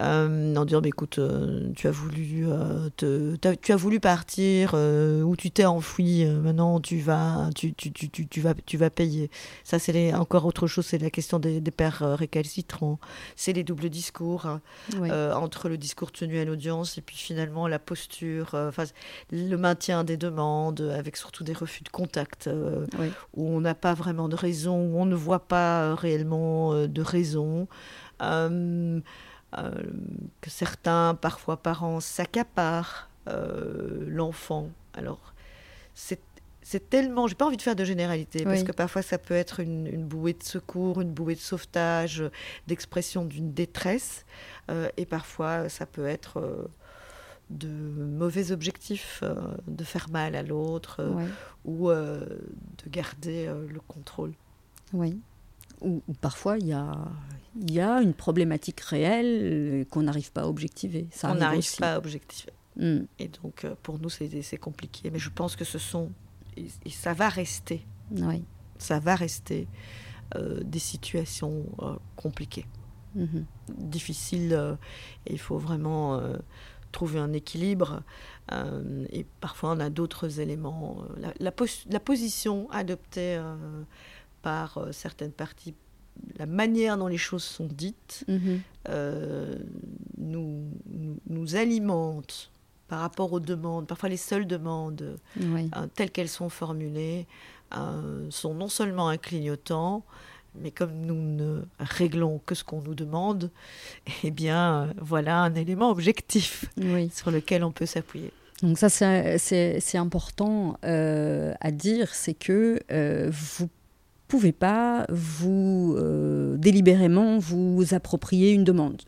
euh, en disant bah, écoute, euh, tu as voulu euh, te, tu as voulu partir ou tu t'es enfoui, maintenant tu vas, tu, tu, tu, tu, vas, tu vas payer. Ça, c'est encore autre chose, c'est la question des, pères récalcitrants. C'est les doubles discours entre le discours tenu à l'audience et puis finalement la posture, enfin le maintien des demandes avec surtout des refus de contact où on n'a pas vraiment de raison, où on ne voit pas réellement de raison. Euh, que certains, parfois parents, s'accaparent euh, l'enfant. Alors, c'est c'est tellement, j'ai pas envie de faire de généralité parce que parfois ça peut être une, bouée de secours, une bouée de sauvetage, d'expression d'une détresse, euh, et parfois ça peut être de mauvais objectifs, de faire mal à l'autre ou de garder le contrôle. Oui ou parfois il y a, y a une problématique réelle euh, qu'on n'arrive pas à objectiver. Ça on n'arrive pas à objectiver. Hmm. Et donc euh, pour nous c'est compliqué. Mais je pense que ce sont, et, ça va rester, oui. ça va rester euh, des situations compliquées, mhm. difficiles. et il faut vraiment trouver un équilibre. et parfois on a d'autres éléments. La, la, la, position adoptée par euh, certaines parties, la manière dont les choses sont dites, mhm. euh, nous, nous, alimente par rapport aux demandes, parfois les seules demandes euh, telles qu'elles sont formulées, sont non seulement un clignotant, Mais comme nous ne réglons que ce qu'on nous demande, eh bien, voilà un élément objectif sur lequel on peut s'appuyer. Donc ça, c'est important euh, à dire, c'est que euh, vous pouvez pas vous délibérément vous approprier une demande,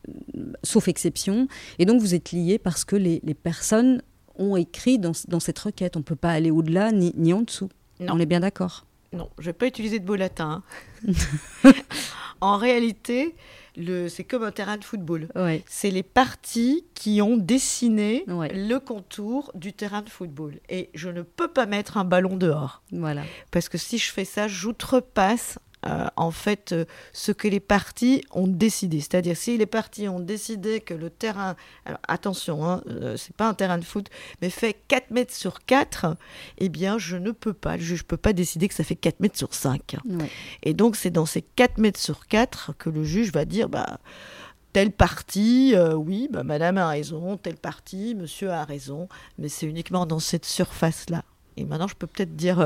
sauf exception, et donc vous êtes lié parce que les, personnes ont écrit dans, cette requête. On ne peut pas aller au-delà ni, ni en dessous. On est bien d'accord? Non, je ne vais pas utiliser de beau latin. Hein. en réalité, c'est comme un terrain de football. C'est les parties qui ont dessiné le contour du terrain de football. Et je ne peux pas mettre un ballon dehors. Voilà. Parce que si je fais ça, j'outrepasse euh, en fait euh, ce que les partis ont décidé. C'est-à-dire si les partis ont décidé que le terrain, alors attention, hein, euh, c'est pas un terrain de foot, mais fait 4 mètres sur 4, eh bien je ne peux pas, le juge ne peut pas décider que ça fait 4 mètres sur 5. Et donc c'est dans ces 4 mètres sur 4 que le juge va dire, bah, telle partie, oui, bah, madame a raison, telle partie, monsieur a raison, mais c'est uniquement dans cette surface-là. Et maintenant, je peux peut-être dire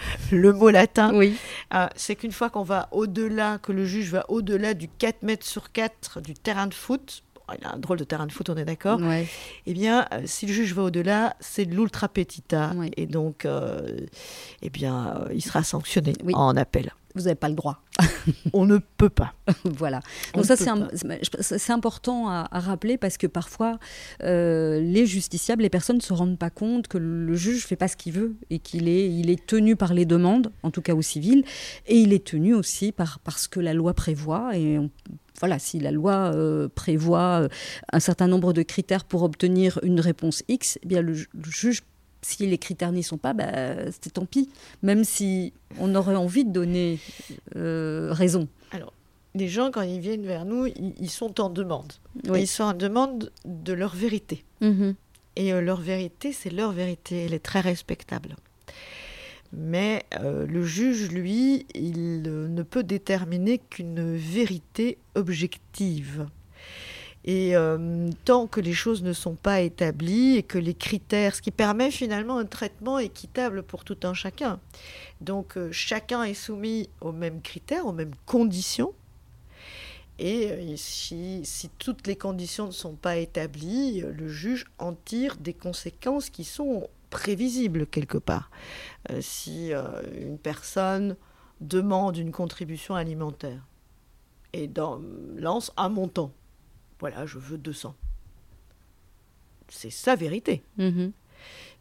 le mot latin, oui. Euh, c'est qu'une fois qu'on va au-delà, que le juge va au-delà du 4 mètres sur 4 du terrain de foot, il a un drôle de terrain de foot, on est d'accord. Eh bien, euh, si le juge va au-delà, c'est de l'ultra petita, et donc, euh, eh bien, il sera sanctionné en appel vous n'avez pas le droit. on ne peut pas. voilà. Donc ça, c'est important à, rappeler parce que parfois, euh, les justiciables, les personnes ne se rendent pas compte que le juge fait pas ce qu'il veut et qu'il est, il est tenu par les demandes, en tout cas au civil, et il est tenu aussi par, parce que la loi prévoit. Et voilà, si la loi euh, prévoit euh, un certain nombre de critères pour obtenir une réponse X, eh bien le, le juge si les critères n'y sont pas, bah, c'est tant pis, même si on aurait envie de donner euh, raison. Alors, les gens, quand ils viennent vers nous, ils, sont en demande. Ils sont en demande de leur vérité. Mhm. Et euh, leur vérité, c'est leur vérité. Elle est très respectable. Mais euh, le juge, lui, il ne peut déterminer qu'une vérité objective. Et euh, tant que les choses ne sont pas établies et que les critères, ce qui permet finalement un traitement équitable pour tout un chacun. Donc euh, chacun est soumis aux mêmes critères, aux mêmes conditions. Et euh, si, toutes les conditions ne sont pas établies, le juge en tire des conséquences qui sont prévisibles quelque part. si une personne demande une contribution alimentaire et lance un montant, voilà, je veux 200. C'est sa vérité. Mhm.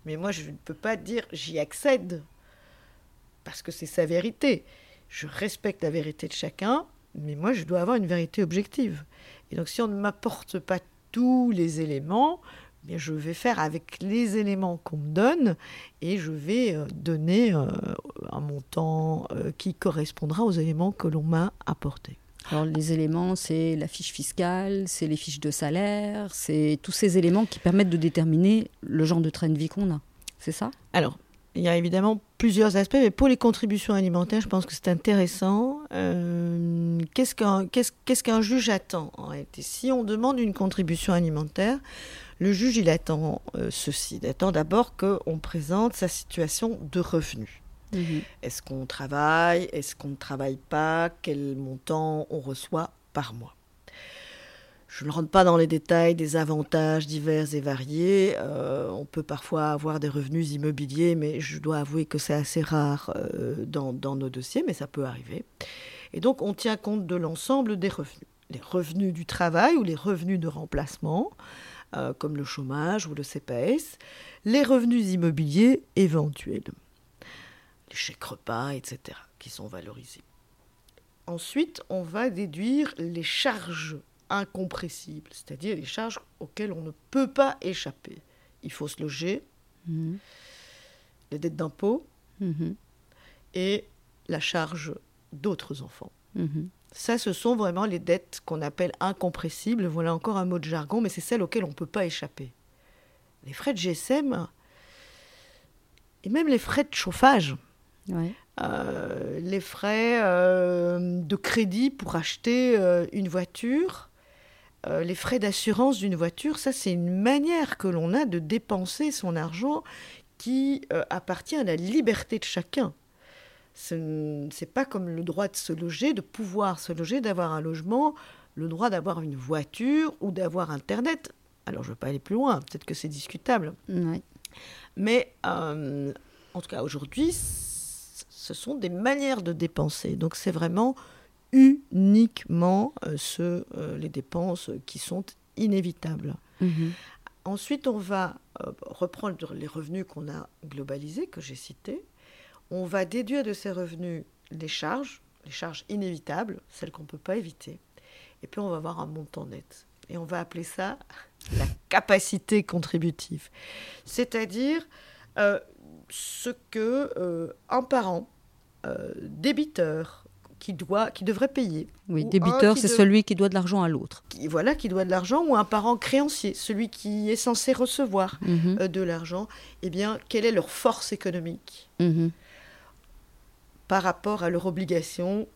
Mais moi, je ne peux pas dire j'y accède parce que c'est sa vérité. Je respecte la vérité de chacun, mais moi, je dois avoir une vérité objective. Et donc, si on ne m'apporte pas tous les éléments, eh bien, je vais faire avec les éléments qu'on me donne et je vais euh, donner euh, un montant euh, qui correspondra aux éléments que l'on m'a apportés. Alors les éléments, c'est la fiche fiscale, c'est les fiches de salaire, c'est tous ces éléments qui permettent de déterminer le genre de train de vie qu'on a. C'est ça? Alors, il y a évidemment plusieurs aspects, mais pour les contributions alimentaires, je pense que c'est intéressant. Euh, qu'est-ce qu'un juge attend en réalité? Si on demande une contribution alimentaire, le juge, il attend euh, ceci. Il attend d'abord qu'on présente sa situation de revenu. Mhm. Est-ce qu'on travaille? Est-ce qu'on ne travaille pas? Quel montant on reçoit par mois? Je ne rentre pas dans les détails des avantages divers et variés. Euh, on peut parfois avoir des revenus immobiliers, mais je dois avouer que c'est assez rare euh, dans, nos dossiers, mais ça peut arriver. Et donc, on tient compte de l'ensemble des revenus. Les revenus du travail ou les revenus de remplacement, euh, comme le chômage ou le CPS, les revenus immobiliers éventuels les chèques repas, etc., qui sont valorisés. Ensuite, on va déduire les charges incompressibles, c'est-à-dire les charges auxquelles on ne peut pas échapper. Il faut se loger, mhm. les dettes d'impôt mhm. et la charge d'autres enfants. Mhm. Ça, ce sont vraiment les dettes qu'on appelle incompressibles. Voilà encore un mot de jargon, mais c'est celles auxquelles on ne peut pas échapper. Les frais de GSM et même les frais de chauffage euh, les frais euh, de crédit pour acheter euh, une voiture, les frais d'assurance d'une voiture, ça c'est une manière que l'on a de dépenser son argent qui appartient à la liberté de chacun. Ce n'est pas comme le droit de se loger, de pouvoir se loger, d'avoir un logement, le droit d'avoir une voiture ou d'avoir Internet. Alors je ne veux pas aller plus loin, peut-être que c'est discutable. Mais en tout cas, aujourd'hui, ce sont des manières de dépenser. Donc c'est vraiment uniquement euh, ce, euh, les dépenses qui sont inévitables. Mhm. Ensuite, on va reprendre les revenus qu'on a globalisés, que j'ai cités. On va déduire de ces revenus les charges, les charges inévitables, celles qu'on ne peut pas éviter. Et puis on va avoir un montant net. Et on va appeler ça la capacité contributive. C'est-à-dire euh, ce que euh, un parent euh, débiteur qui doit, qui devrait payer. Oui, débiteur, c'est celui qui doit de l'argent à l'autre. Voilà, qui doit de l'argent, ou un parent créancier, celui qui est censé recevoir mhm. de l'argent. Eh bien, quelle est leur force économique mhm. par rapport à leur obligation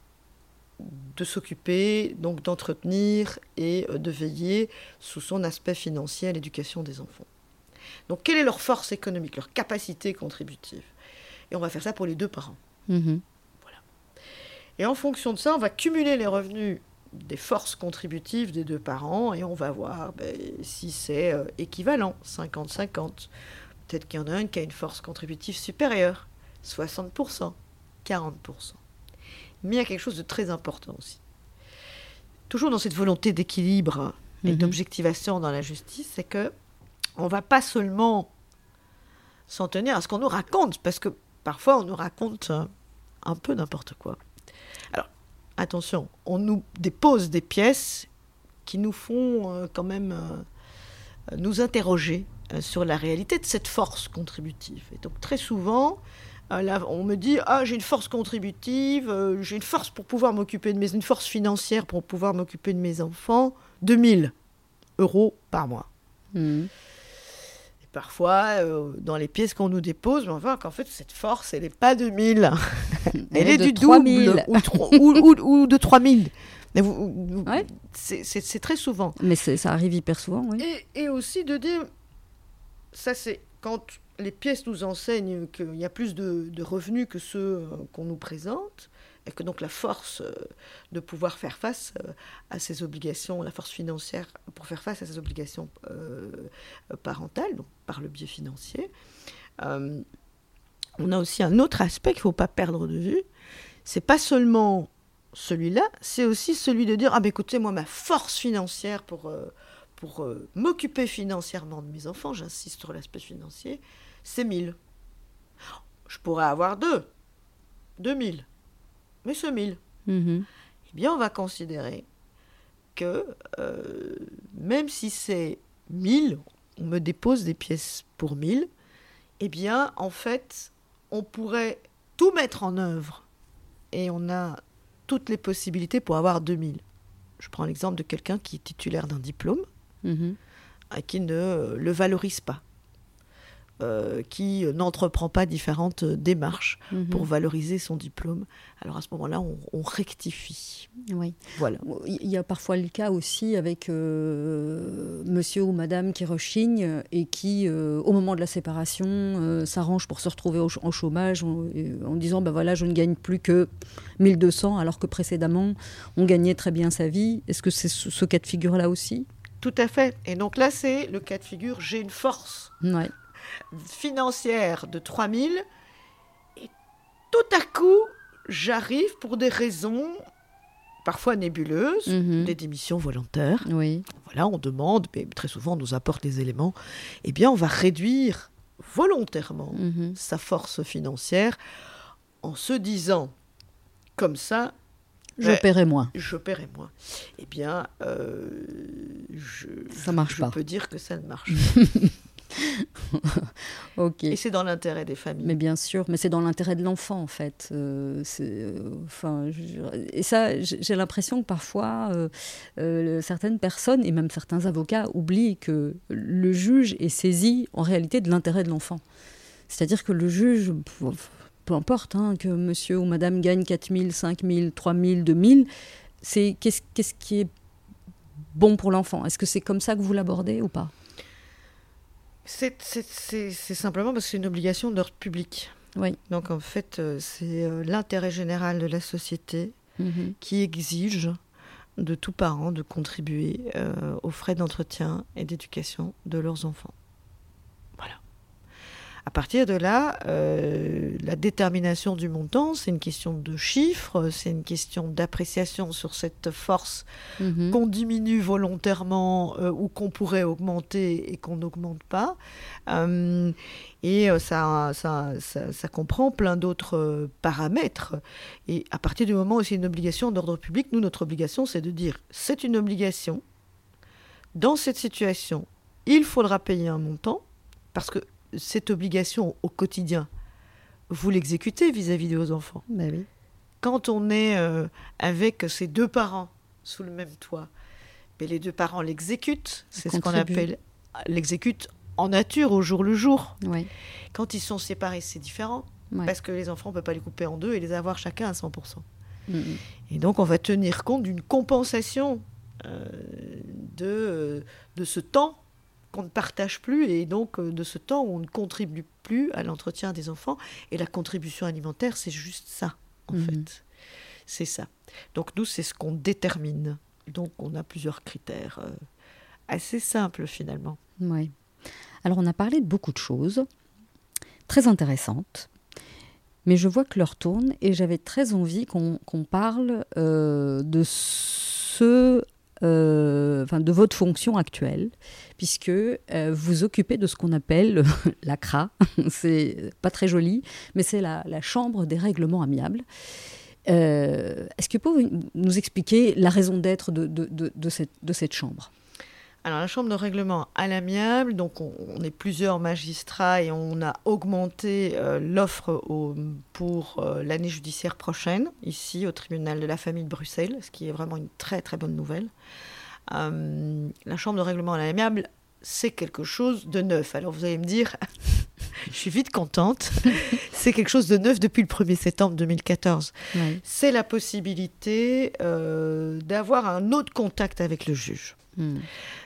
de s'occuper, donc d'entretenir et euh, de veiller sous son aspect financier à l'éducation des enfants? Donc quelle est leur force économique, leur capacité contributive? Et on va faire ça pour les deux parents. Mhm. Voilà. Et en fonction de ça, on va cumuler les revenus des forces contributives des deux parents et on va voir ben, si c'est euh, équivalent, 50-50. Peut-être qu'il y en a un qui a une force contributive supérieure, 60%, 40%. Mais il y a quelque chose de très important aussi. Toujours dans cette volonté d'équilibre et mhm. d'objectivation dans la justice, c'est que on va pas seulement s'en tenir à ce qu'on nous raconte, parce que parfois on nous raconte un peu n'importe quoi. Alors, attention, on nous dépose des pièces qui nous font euh, quand même euh, nous interroger euh, sur la réalité de cette force contributive. Et donc très souvent, on me dit ah j'ai une force contributive, j'ai une force pour pouvoir m'occuper de mes, une force financière pour pouvoir m'occuper de mes enfants, 2000 euros par mois. Hmm. Parfois, euh, dans les pièces qu'on nous dépose, on voit qu'en fait cette force, elle n'est pas de 1000, elle, est, du double ou, ou, de 3000. Mais c'est très souvent. Mais ça arrive hyper souvent, oui. Et, et aussi de dire, ça c'est quand les pièces nous enseignent qu'il y a plus de, revenus que ceux euh, qu'on nous présente, et que donc la force euh, de pouvoir faire face euh, à ces obligations, la force financière pour faire face à ces obligations parentales, donc par le biais financier. on a aussi un autre aspect qu'il ne faut pas perdre de vue. C'est pas seulement celui-là, c'est aussi celui de dire ah ben écoutez moi ma force financière pour pour m'occuper financièrement de mes enfants, j'insiste sur l'aspect financier, c'est 1000. Je pourrais avoir deux, 2000, mais ce 1000. Mhm. Eh bien, on va considérer que euh, même si c'est 1000, on me dépose des pièces pour 1000, eh bien, en fait, on pourrait tout mettre en œuvre et on a toutes les possibilités pour avoir 2000. Je prends l'exemple de quelqu'un qui est titulaire d'un diplôme, mhm. et qui ne le valorise pas. Euh, qui n'entreprend pas différentes démarches mhm. pour valoriser son diplôme. Alors à ce moment-là, on, rectifie. Oui. Voilà. Il y a parfois le cas aussi avec euh, monsieur ou madame qui rechigne et qui, euh, au moment de la séparation, s'arrange pour se retrouver au, en chômage en, disant ben voilà, je ne gagne plus que 1200 alors que précédemment, on gagnait très bien sa vie. Est-ce que c'est ce, ce cas de figure-là aussi? Tout à fait. Et donc là, c'est le cas de figure, j'ai une force. Ouais financière de 3000 et tout à coup, j'arrive pour des raisons parfois nébuleuses, mhm. des démissions volontaires. Oui. Voilà, on demande, mais très souvent on nous apporte les éléments. Eh bien, on va réduire volontairement mhm. sa force financière en se disant, comme ça, je paierai moins. Je paierai moins. Eh bien, euh, je, ça marche je peux dire que ça ne marche pas. ok. Et c'est dans l'intérêt des familles. Mais bien sûr, mais c'est dans l'intérêt de l'enfant en fait. Euh, euh, enfin, et ça, j'ai l'impression que parfois euh, certaines personnes et même certains avocats oublient que le juge est saisi en réalité de l'intérêt de l'enfant. C'est-à-dire que le juge, peu importe hein, que monsieur ou madame gagne 4 000, 5 000, 3 000, 2 000, c'est qu'est-ce qui est bon pour l'enfant? Est-ce que c'est comme ça que vous l'abordez ou pas? C'est simplement parce que c'est une obligation d'ordre public. Oui. Donc en fait, euh, c'est euh, l'intérêt général de la société Mhm. qui exige de tous parents de contribuer euh, aux frais d'entretien et d'éducation de leurs enfants. À partir de là, euh, la détermination du montant, c'est une question de chiffres, c'est une question d'appréciation sur cette force Mhm. qu'on diminue volontairement euh, ou qu'on pourrait augmenter et qu'on n'augmente pas. Euh, et ça, ça, ça, ça comprend plein d'autres paramètres. Et à partir du moment où c'est une obligation d'ordre public, nous, notre obligation, c'est de dire c'est une obligation. Dans cette situation, il faudra payer un montant, parce que cette obligation au quotidien, vous l'exécutez vis-à-vis de vos enfants Bah oui. quand on est euh, avec ses deux parents sous le même toit, mais les deux parents l'exécutent. C'est ce qu'on appelle l'exécute en nature, au jour le jour. Ouais. Quand ils sont séparés, c'est différent, parce que les enfants, on ne peut pas les couper en deux et les avoir chacun à 100%. Mhm. Et donc, on va tenir compte d'une compensation euh, de, euh, de ce temps qu'on ne partage plus et donc euh, de ce temps où on ne contribue plus à l'entretien des enfants. Et la contribution alimentaire, c'est juste ça, en Mhm. fait. C'est ça. Donc, nous, c'est ce qu'on détermine. Donc, on a plusieurs critères euh, assez simples, finalement. Ouais. Alors, on a parlé de beaucoup de choses très intéressantes, mais je vois que l'heure tourne et j'avais très envie qu'on qu'on parle euh, de ce. euh, enfin, de votre fonction actuelle, puisque euh, vous occupez de ce qu'on appelle la CRA. c'est pas très joli, mais c'est la, Chambre des règlements amiables. Euh, Est-ce que vous pouvez nous expliquer la raison d'être de, cette, chambre? Alors, la chambre de règlement à l'amiable, donc on, est plusieurs magistrats et on a augmenté euh, l'offre pour l'année judiciaire prochaine, ici au tribunal de la famille de Bruxelles, ce qui est vraiment une très très bonne nouvelle. Euh, la chambre de règlement à l'amiable, c'est quelque chose de neuf. Alors vous allez me dire, je suis vite contente, c'est quelque chose de neuf depuis le 1er septembre 2014 Ouais. c'est la possibilité euh, d'avoir un autre contact avec le juge. Hmm.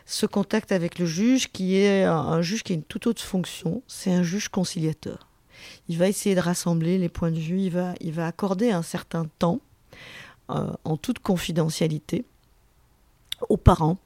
Ce contact avec le juge qui est un, un juge qui a une toute autre fonction, c'est un juge conciliateur. Il va essayer de rassembler les points de vue, il va, il va accorder un certain temps euh, en toute confidentialité aux parents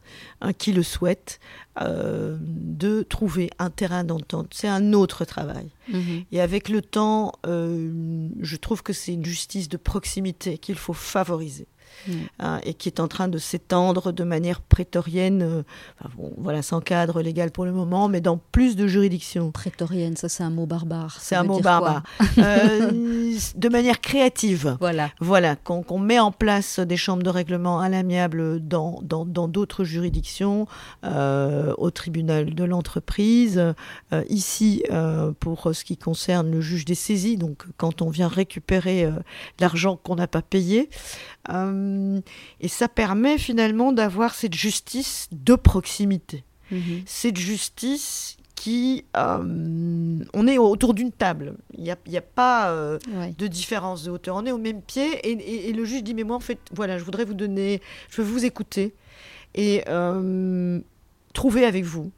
hein, qui le souhaitent euh, de trouver un terrain d'entente. C'est un autre travail. Mhm. Et avec le temps, euh, je trouve que c'est une justice de proximité qu'il faut favoriser. Mm. hein, et qui est en train de s'étendre de manière prétorienne, euh, enfin bon, voilà, sans cadre légal pour le moment, mais dans plus de juridictions. Prétorienne, ça c'est un mot barbare. C'est un mot barbare. Euh, de manière créative. Voilà. Voilà, qu'on met en place des chambres de règlement à l'amiable dans dans- dans d'autres juridictions, euh, au tribunal de l'entreprise, euh, ici euh, pour ce qui concerne le juge des saisies, donc quand on vient récupérer euh, l'argent qu'on n'a pas payé. Euh, et ça permet finalement d'avoir cette justice de proximité Mhm. cette justice qui... euh, on est autour d'une table. Il n'y a, il y a pas euh, Ouais. de différence de hauteur. On est au même pied et, et- et le juge dit, mais moi, en fait, voilà, je voudrais vous donner... Je veux vous écouter et euh, trouver avec vous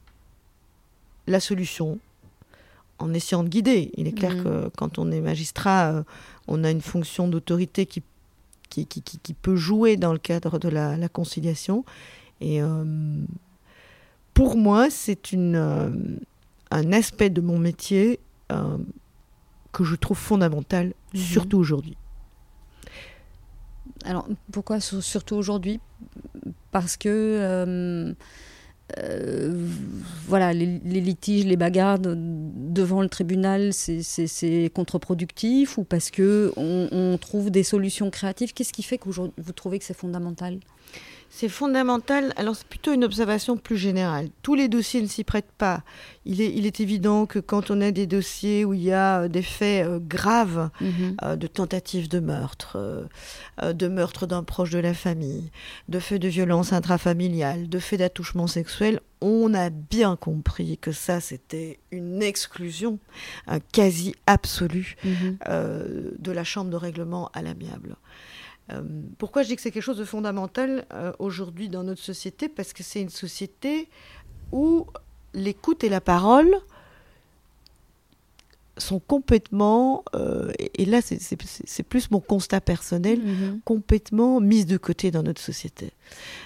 la solution en essayant de guider. Il est clair Mhm. que quand on est magistrat, euh, on a une fonction d'autorité qui, qui, qui, qui- qui peut jouer dans le cadre de la, la conciliation. Et euh, pour moi, c'est une, euh, un aspect de mon métier euh, que je trouve fondamental, Mhm. surtout aujourd'hui. Alors pourquoi sur- surtout aujourd'hui? Parce que euh, voilà, les, litiges, les bagarres de- devant le tribunal, c'est- contre-productif ou parce que on, on trouve des solutions créatives? Qu'est-ce qui fait que vous trouvez que c'est fondamental? C'est fondamental. Alors, c'est plutôt une observation plus générale. Tous les dossiers ne s'y prêtent pas. Il est, il est évident que quand on a des dossiers où il y a euh, des faits euh, graves, Mhm. euh, de tentatives de meurtre, euh, de meurtre d'un proche de la famille, de faits de violence intrafamiliale, de faits d'attouchement sexuel, on a bien compris que ça, c'était une exclusion quasi absolue Mhm. de la chambre de règlement à l'amiable. Euh, pourquoi je dis que c'est quelque chose de fondamental euh, aujourd'hui dans notre société? Parce que c'est une société où l'écoute et la parole sont complètement, euh, et, là c'est plus mon constat personnel, Mhm. complètement mises de côté dans notre société.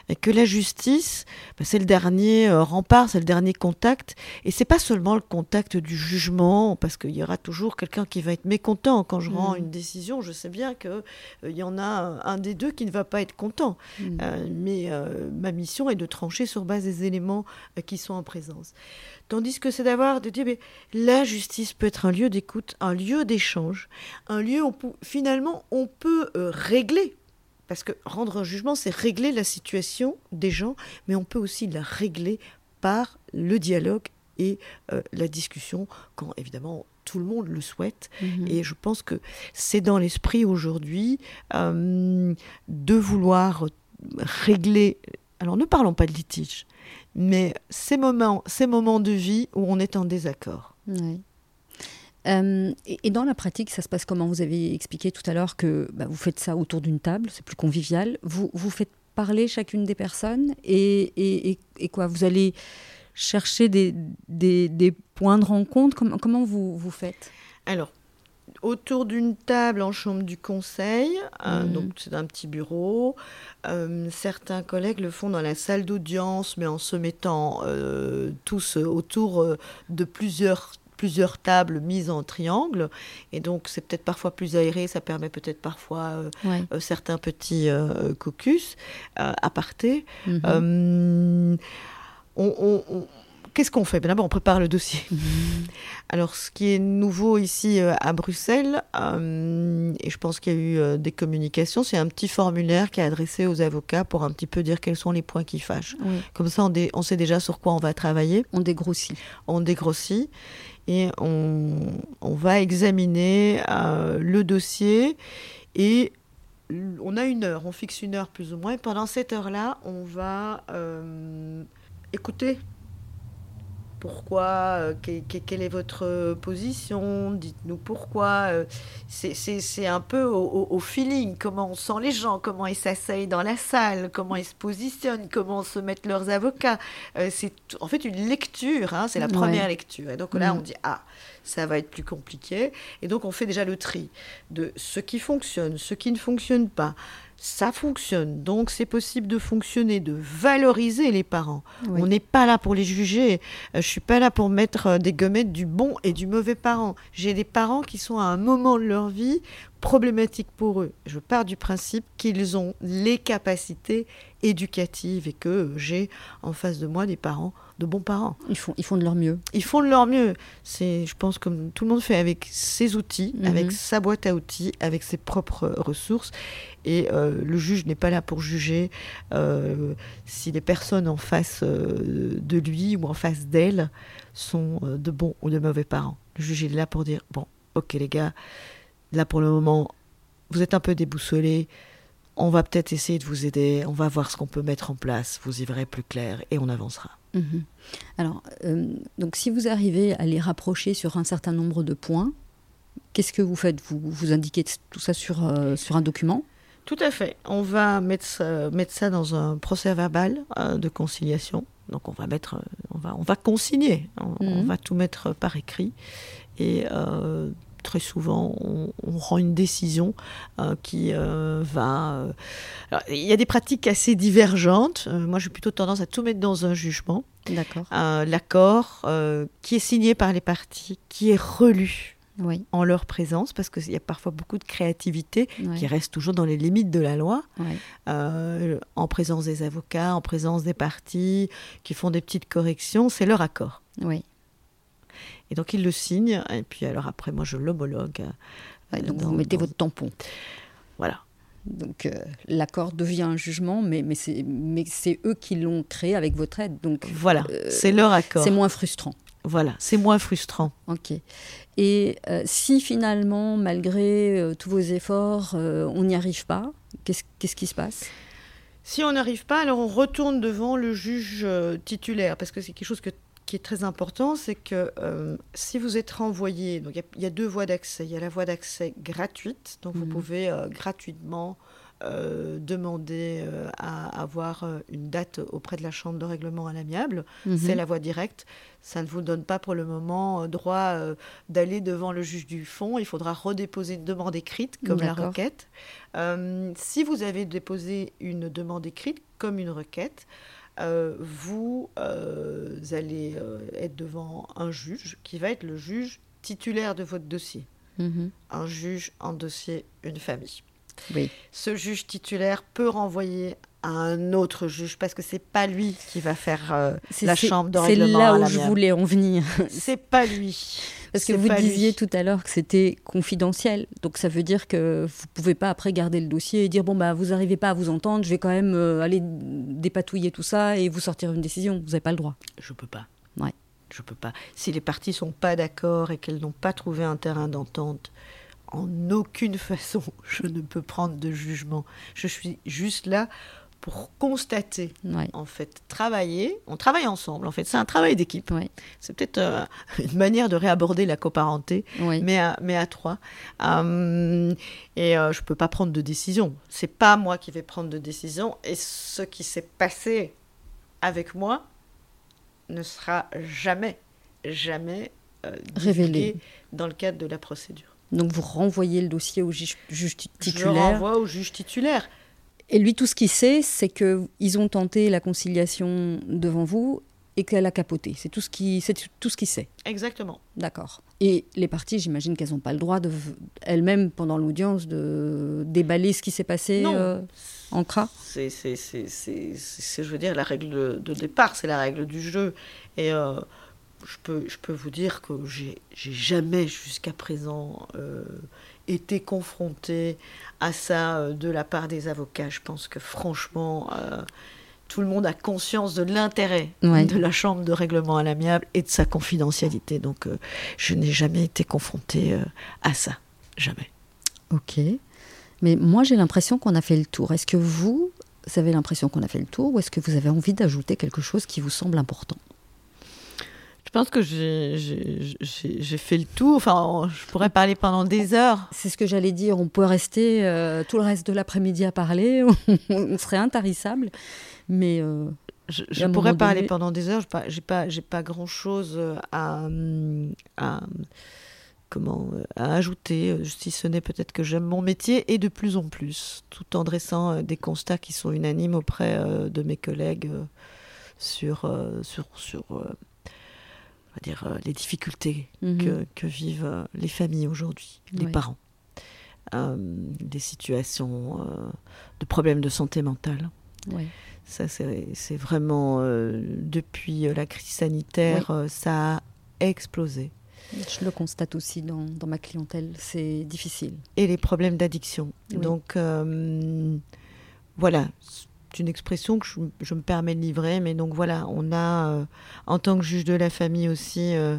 Et que la justice, bah, c'est le dernier euh, rempart, c'est le dernier contact, et c'est pas seulement le contact du jugement, parce qu'il y aura toujours quelqu'un qui va être mécontent quand je rends Mhm. une décision. Je sais bien que euh, il y en a un des deux qui ne va pas être content, Mhm. Euh, mais euh, ma mission est de trancher sur base des éléments euh, qui sont en présence. Tandis que c'est d'avoir de dire, mais la justice peut être un lieu d'écoute, un lieu d'échange, un lieu où finalement on peut euh, régler. Parce que rendre un jugement, c'est régler la situation des gens, mais on peut aussi la régler par le dialogue et euh, la discussion, quand évidemment tout le monde le souhaite. Mhm. Et je pense que c'est dans l'esprit aujourd'hui euh, de vouloir régler. Alors ne parlons pas de litige, mais ces moments, ces moments de vie où on est en désaccord. Ouais. Euh, et, et dans la pratique, ça se passe comment? Vous avez expliqué tout à l'heure que bah, vous faites ça autour d'une table, c'est plus convivial. Vous, vous faites parler chacune des personnes et, et, et- et quoi? Vous allez chercher des, des, des points de rencontre? Comment, comment vous, vous faites? Alors, autour d'une table en chambre du conseil, euh, Mhm. donc c'est un petit bureau. Euh, certains collègues le font dans la salle d'audience, mais en se mettant euh, tous autour de plusieurs plusieurs tables mises en triangle et donc c'est peut-être parfois plus aéré ça permet peut-être parfois euh, ouais. euh, certains petits euh, caucus apartés Mhm. On- on- on- Qu'est-ce qu'on fait? Ben D'abord, on prépare le dossier. Mhm. Alors, ce qui est nouveau ici euh, à Bruxelles, euh, et je pense qu'il y a eu euh, des communications, c'est un petit formulaire qui est adressé aux avocats pour un petit peu dire quels sont les points qui fâchent. Oui, Comme ça, on, on sait déjà sur quoi on va travailler, on dégrossit. on dégrossit et on, va examiner euh, le dossier et on a une heure, on fixe une heure plus ou moins. Pendant cette heure-là, on va euh, écouter. Pourquoi euh, que- que- Quelle est votre position Dites-nous pourquoi. euh, C'est un peu au, au- au feeling, comment on sent les gens, comment ils s'asseyent dans la salle, comment ils se positionnent, comment se mettent leurs avocats. Euh, c'est en fait une lecture, hein, c'est la Ouais. première lecture. Et donc là, on dit, ah, ça va être plus compliqué. Et donc, on fait déjà le tri de ce qui fonctionne, ce qui ne fonctionne pas. Ça fonctionne, donc c'est possible de fonctionner, de valoriser les parents. Oui. On n'est pas là pour les juger. Euh, Je suis pas là pour mettre euh, des gommettes du bon et du mauvais parent. J'ai des parents qui sont à un moment de leur vie problématiques pour eux. Je pars du principe qu'ils ont les capacités éducatives et que j'ai en face de moi des parents, de bons parents. Ils font, ils font de leur mieux. Ils font de leur mieux. C'est, je pense, comme tout le monde fait avec ses outils, Mhm. avec sa boîte à outils, avec ses propres ressources. Et euh, le juge n'est pas là pour juger euh, si les personnes en face euh, de lui ou en face d'elle sont de bons ou de mauvais parents. Le juge est là pour dire bon, ok les gars, là pour le moment, vous êtes un peu déboussolés. On va peut-être essayer de vous aider. On va voir ce qu'on peut mettre en place. Vous y verrez plus clair et on avancera. Mhm. Alors, euh, donc si vous arrivez à les rapprocher sur un certain nombre de points, qu'est-ce que vous faites? Vous, vous indiquez tout ça sur, euh, sur un document? Tout à fait. On va mettre ça, mettre ça dans un procès verbal euh, de conciliation. Donc on va mettre, on va, on va consigner. On, on Mhm. va tout mettre par écrit. Et très souvent, on, on rend une décision euh, qui euh, va. euh, alors, il y a des pratiques assez divergentes. Moi, j'ai plutôt tendance à tout mettre dans un jugement. D'accord. L'accord qui est signé par les parties, qui est relu Oui. en leur présence, parce qu'il y a parfois beaucoup de créativité qui reste toujours dans les limites de la loi, euh, en présence des avocats, en présence des parties, qui font des petites corrections, c'est leur accord. Oui. Et donc ils le signent, et puis alors après moi je l'homologue. Ouais, euh, donc dans- vous mettez dans- votre tampon. Voilà. Donc euh, l'accord devient un jugement, mais, mais c'est eux qui l'ont créé avec votre aide. Donc Voilà, euh, c'est leur accord. c'est moins frustrant. Voilà, c'est moins frustrant. Ok. Et euh, si finalement, malgré euh, tous vos efforts, euh, on n'y arrive pas, qu'est-ce qui se passe? Si on n'arrive pas, alors on retourne devant le juge euh, titulaire, parce que c'est quelque chose que- qui est très important, c'est que euh, si vous êtes renvoyé, donc il y a- il y, a deux voies d'accès. Il y a la voie d'accès gratuite, donc vous Mhm. pouvez euh, gratuitement euh, demander à avoir une date auprès de la Chambre de règlement à l'amiable. Mhm. C'est la voie directe. Ça ne vous donne pas pour le moment droit d'aller devant le juge du fond. Il faudra redéposer une demande écrite comme la requête. Si vous avez déposé une demande écrite comme une requête, euh, vous euh, allez euh, être devant un juge qui va être le juge titulaire de votre dossier. Mhm. Un juge en dossier, une famille. Oui. Ce juge titulaire peut renvoyer à un autre juge parce que c'est pas lui qui va faire euh, C'est- la c'est- chambre de C'est règlement là à où je voulais en venir. C'est pas lui. Parce que C'est vous disiez lui. tout à l'heure que c'était confidentiel. Donc ça veut dire que vous pouvez pas après garder le dossier et dire bon bah vous arrivez pas à vous entendre, je vais quand même euh, aller dépatouiller tout ça et vous sortir une décision. Vous n'avez pas le droit. Je peux pas. Ouais. Je peux pas. Si les parties sont pas d'accord et qu'elles n'ont pas trouvé un terrain d'entente, en aucune façon je ne peux prendre de jugement. Je suis juste là pour constater, Ouais. en fait, travailler. On travaille ensemble, en fait. C'est un travail d'équipe. Ouais. C'est peut-être euh, une manière de réaborder la coparenté, Ouais. mais, à, mais à trois. Euh, et euh, je peux pas prendre de décision. C'est pas moi qui vais prendre de décision. Et ce qui s'est passé avec moi ne sera jamais, jamais euh, Révélé. dans le cadre de la procédure. Donc vous renvoyez le dossier au juge, juge ti- Je le titulaire. renvoie au juge titulaire. Et lui, tout ce qu'il sait, c'est que ils ont tenté la conciliation devant vous et qu'elle a capoté. C'est tout ce qui, c'est tout ce qu'il sait. Exactement. D'accord. Et les parties, j'imagine qu'elles n'ont pas le droit de elles-mêmes pendant l'audience de déballer ce qui s'est passé euh, en CRA. C'est, c'est, c'est, c'est, c'est- c'est, je veux dire, la règle de départ, c'est la règle du jeu. Et euh, je, peux, je peux vous dire que j'ai, jamais jusqu'à présent euh, été confrontée à ça euh, de la part des avocats. Je pense que franchement, euh, tout le monde a conscience de l'intérêt Ouais. de la chambre de règlement à l'amiable et de sa confidentialité. Donc, je n'ai jamais été confrontée euh, à ça. Jamais. Ok. Mais moi, j'ai l'impression qu'on a fait le tour. Est-ce que vous, vous avez l'impression qu'on a fait le tour ou est-ce que vous avez envie d'ajouter quelque chose qui vous semble important? Je pense que j'ai, fait le tour. Enfin, je pourrais parler pendant des heures. C'est ce que j'allais dire. On peut rester euh, tout le reste de l'après-midi à parler. on serait intarissable. Mais euh, Je, je pourrais parler donné- pendant des heures. Pas, j'ai pas, j'ai pas grand chose à, à, comment, euh, à ajouter, euh, si ce n'est peut-être que j'aime mon métier et de plus en plus, tout en dressant euh, des constats qui sont unanimes auprès euh, de mes collègues euh, sur, euh, sur, sur euh, va dire, euh, les difficultés mhm. que, que vivent euh, les familles aujourd'hui, les parents. Euh, des situations euh, de problèmes de santé mentale. Ça, c'est vraiment, euh, depuis la crise sanitaire, ça a explosé. Je le constate aussi dans, dans ma clientèle. C'est difficile. Et les problèmes d'addiction. Oui. Donc, voilà, une expression que je, je me permets de livrer, mais donc voilà, on a, euh, en tant que juge de la famille aussi, euh,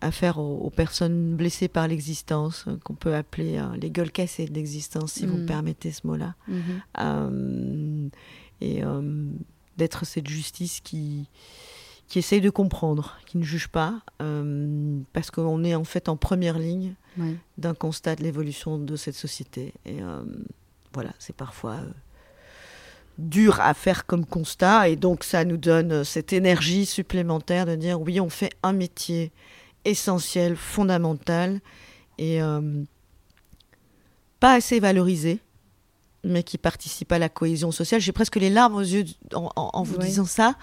affaire aux, aux personnes blessées par l'existence, euh, qu'on peut appeler les gueules cassées de l'existence, si vous Mm. me permettez ce mot-là. Mhm. Euh, et d'être cette justice qui, qui essaye de comprendre, qui ne juge pas, euh, parce qu'on est en fait en première ligne Ouais. d'un constat de l'évolution de cette société. Et euh, voilà, c'est parfois euh, dur à faire comme constat, et donc ça nous donne euh, cette énergie supplémentaire de dire oui, on fait un métier essentiel, fondamental, et euh, pas assez valorisé, mais qui participe à la cohésion sociale. J'ai presque les larmes aux yeux en, en- en vous disant ça,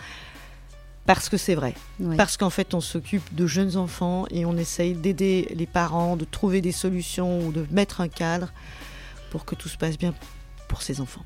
parce que c'est vrai. Parce qu'en fait, on s'occupe de jeunes enfants et on essaye d'aider les parents, de trouver des solutions ou de mettre un cadre pour que tout se passe bien pour ces enfants.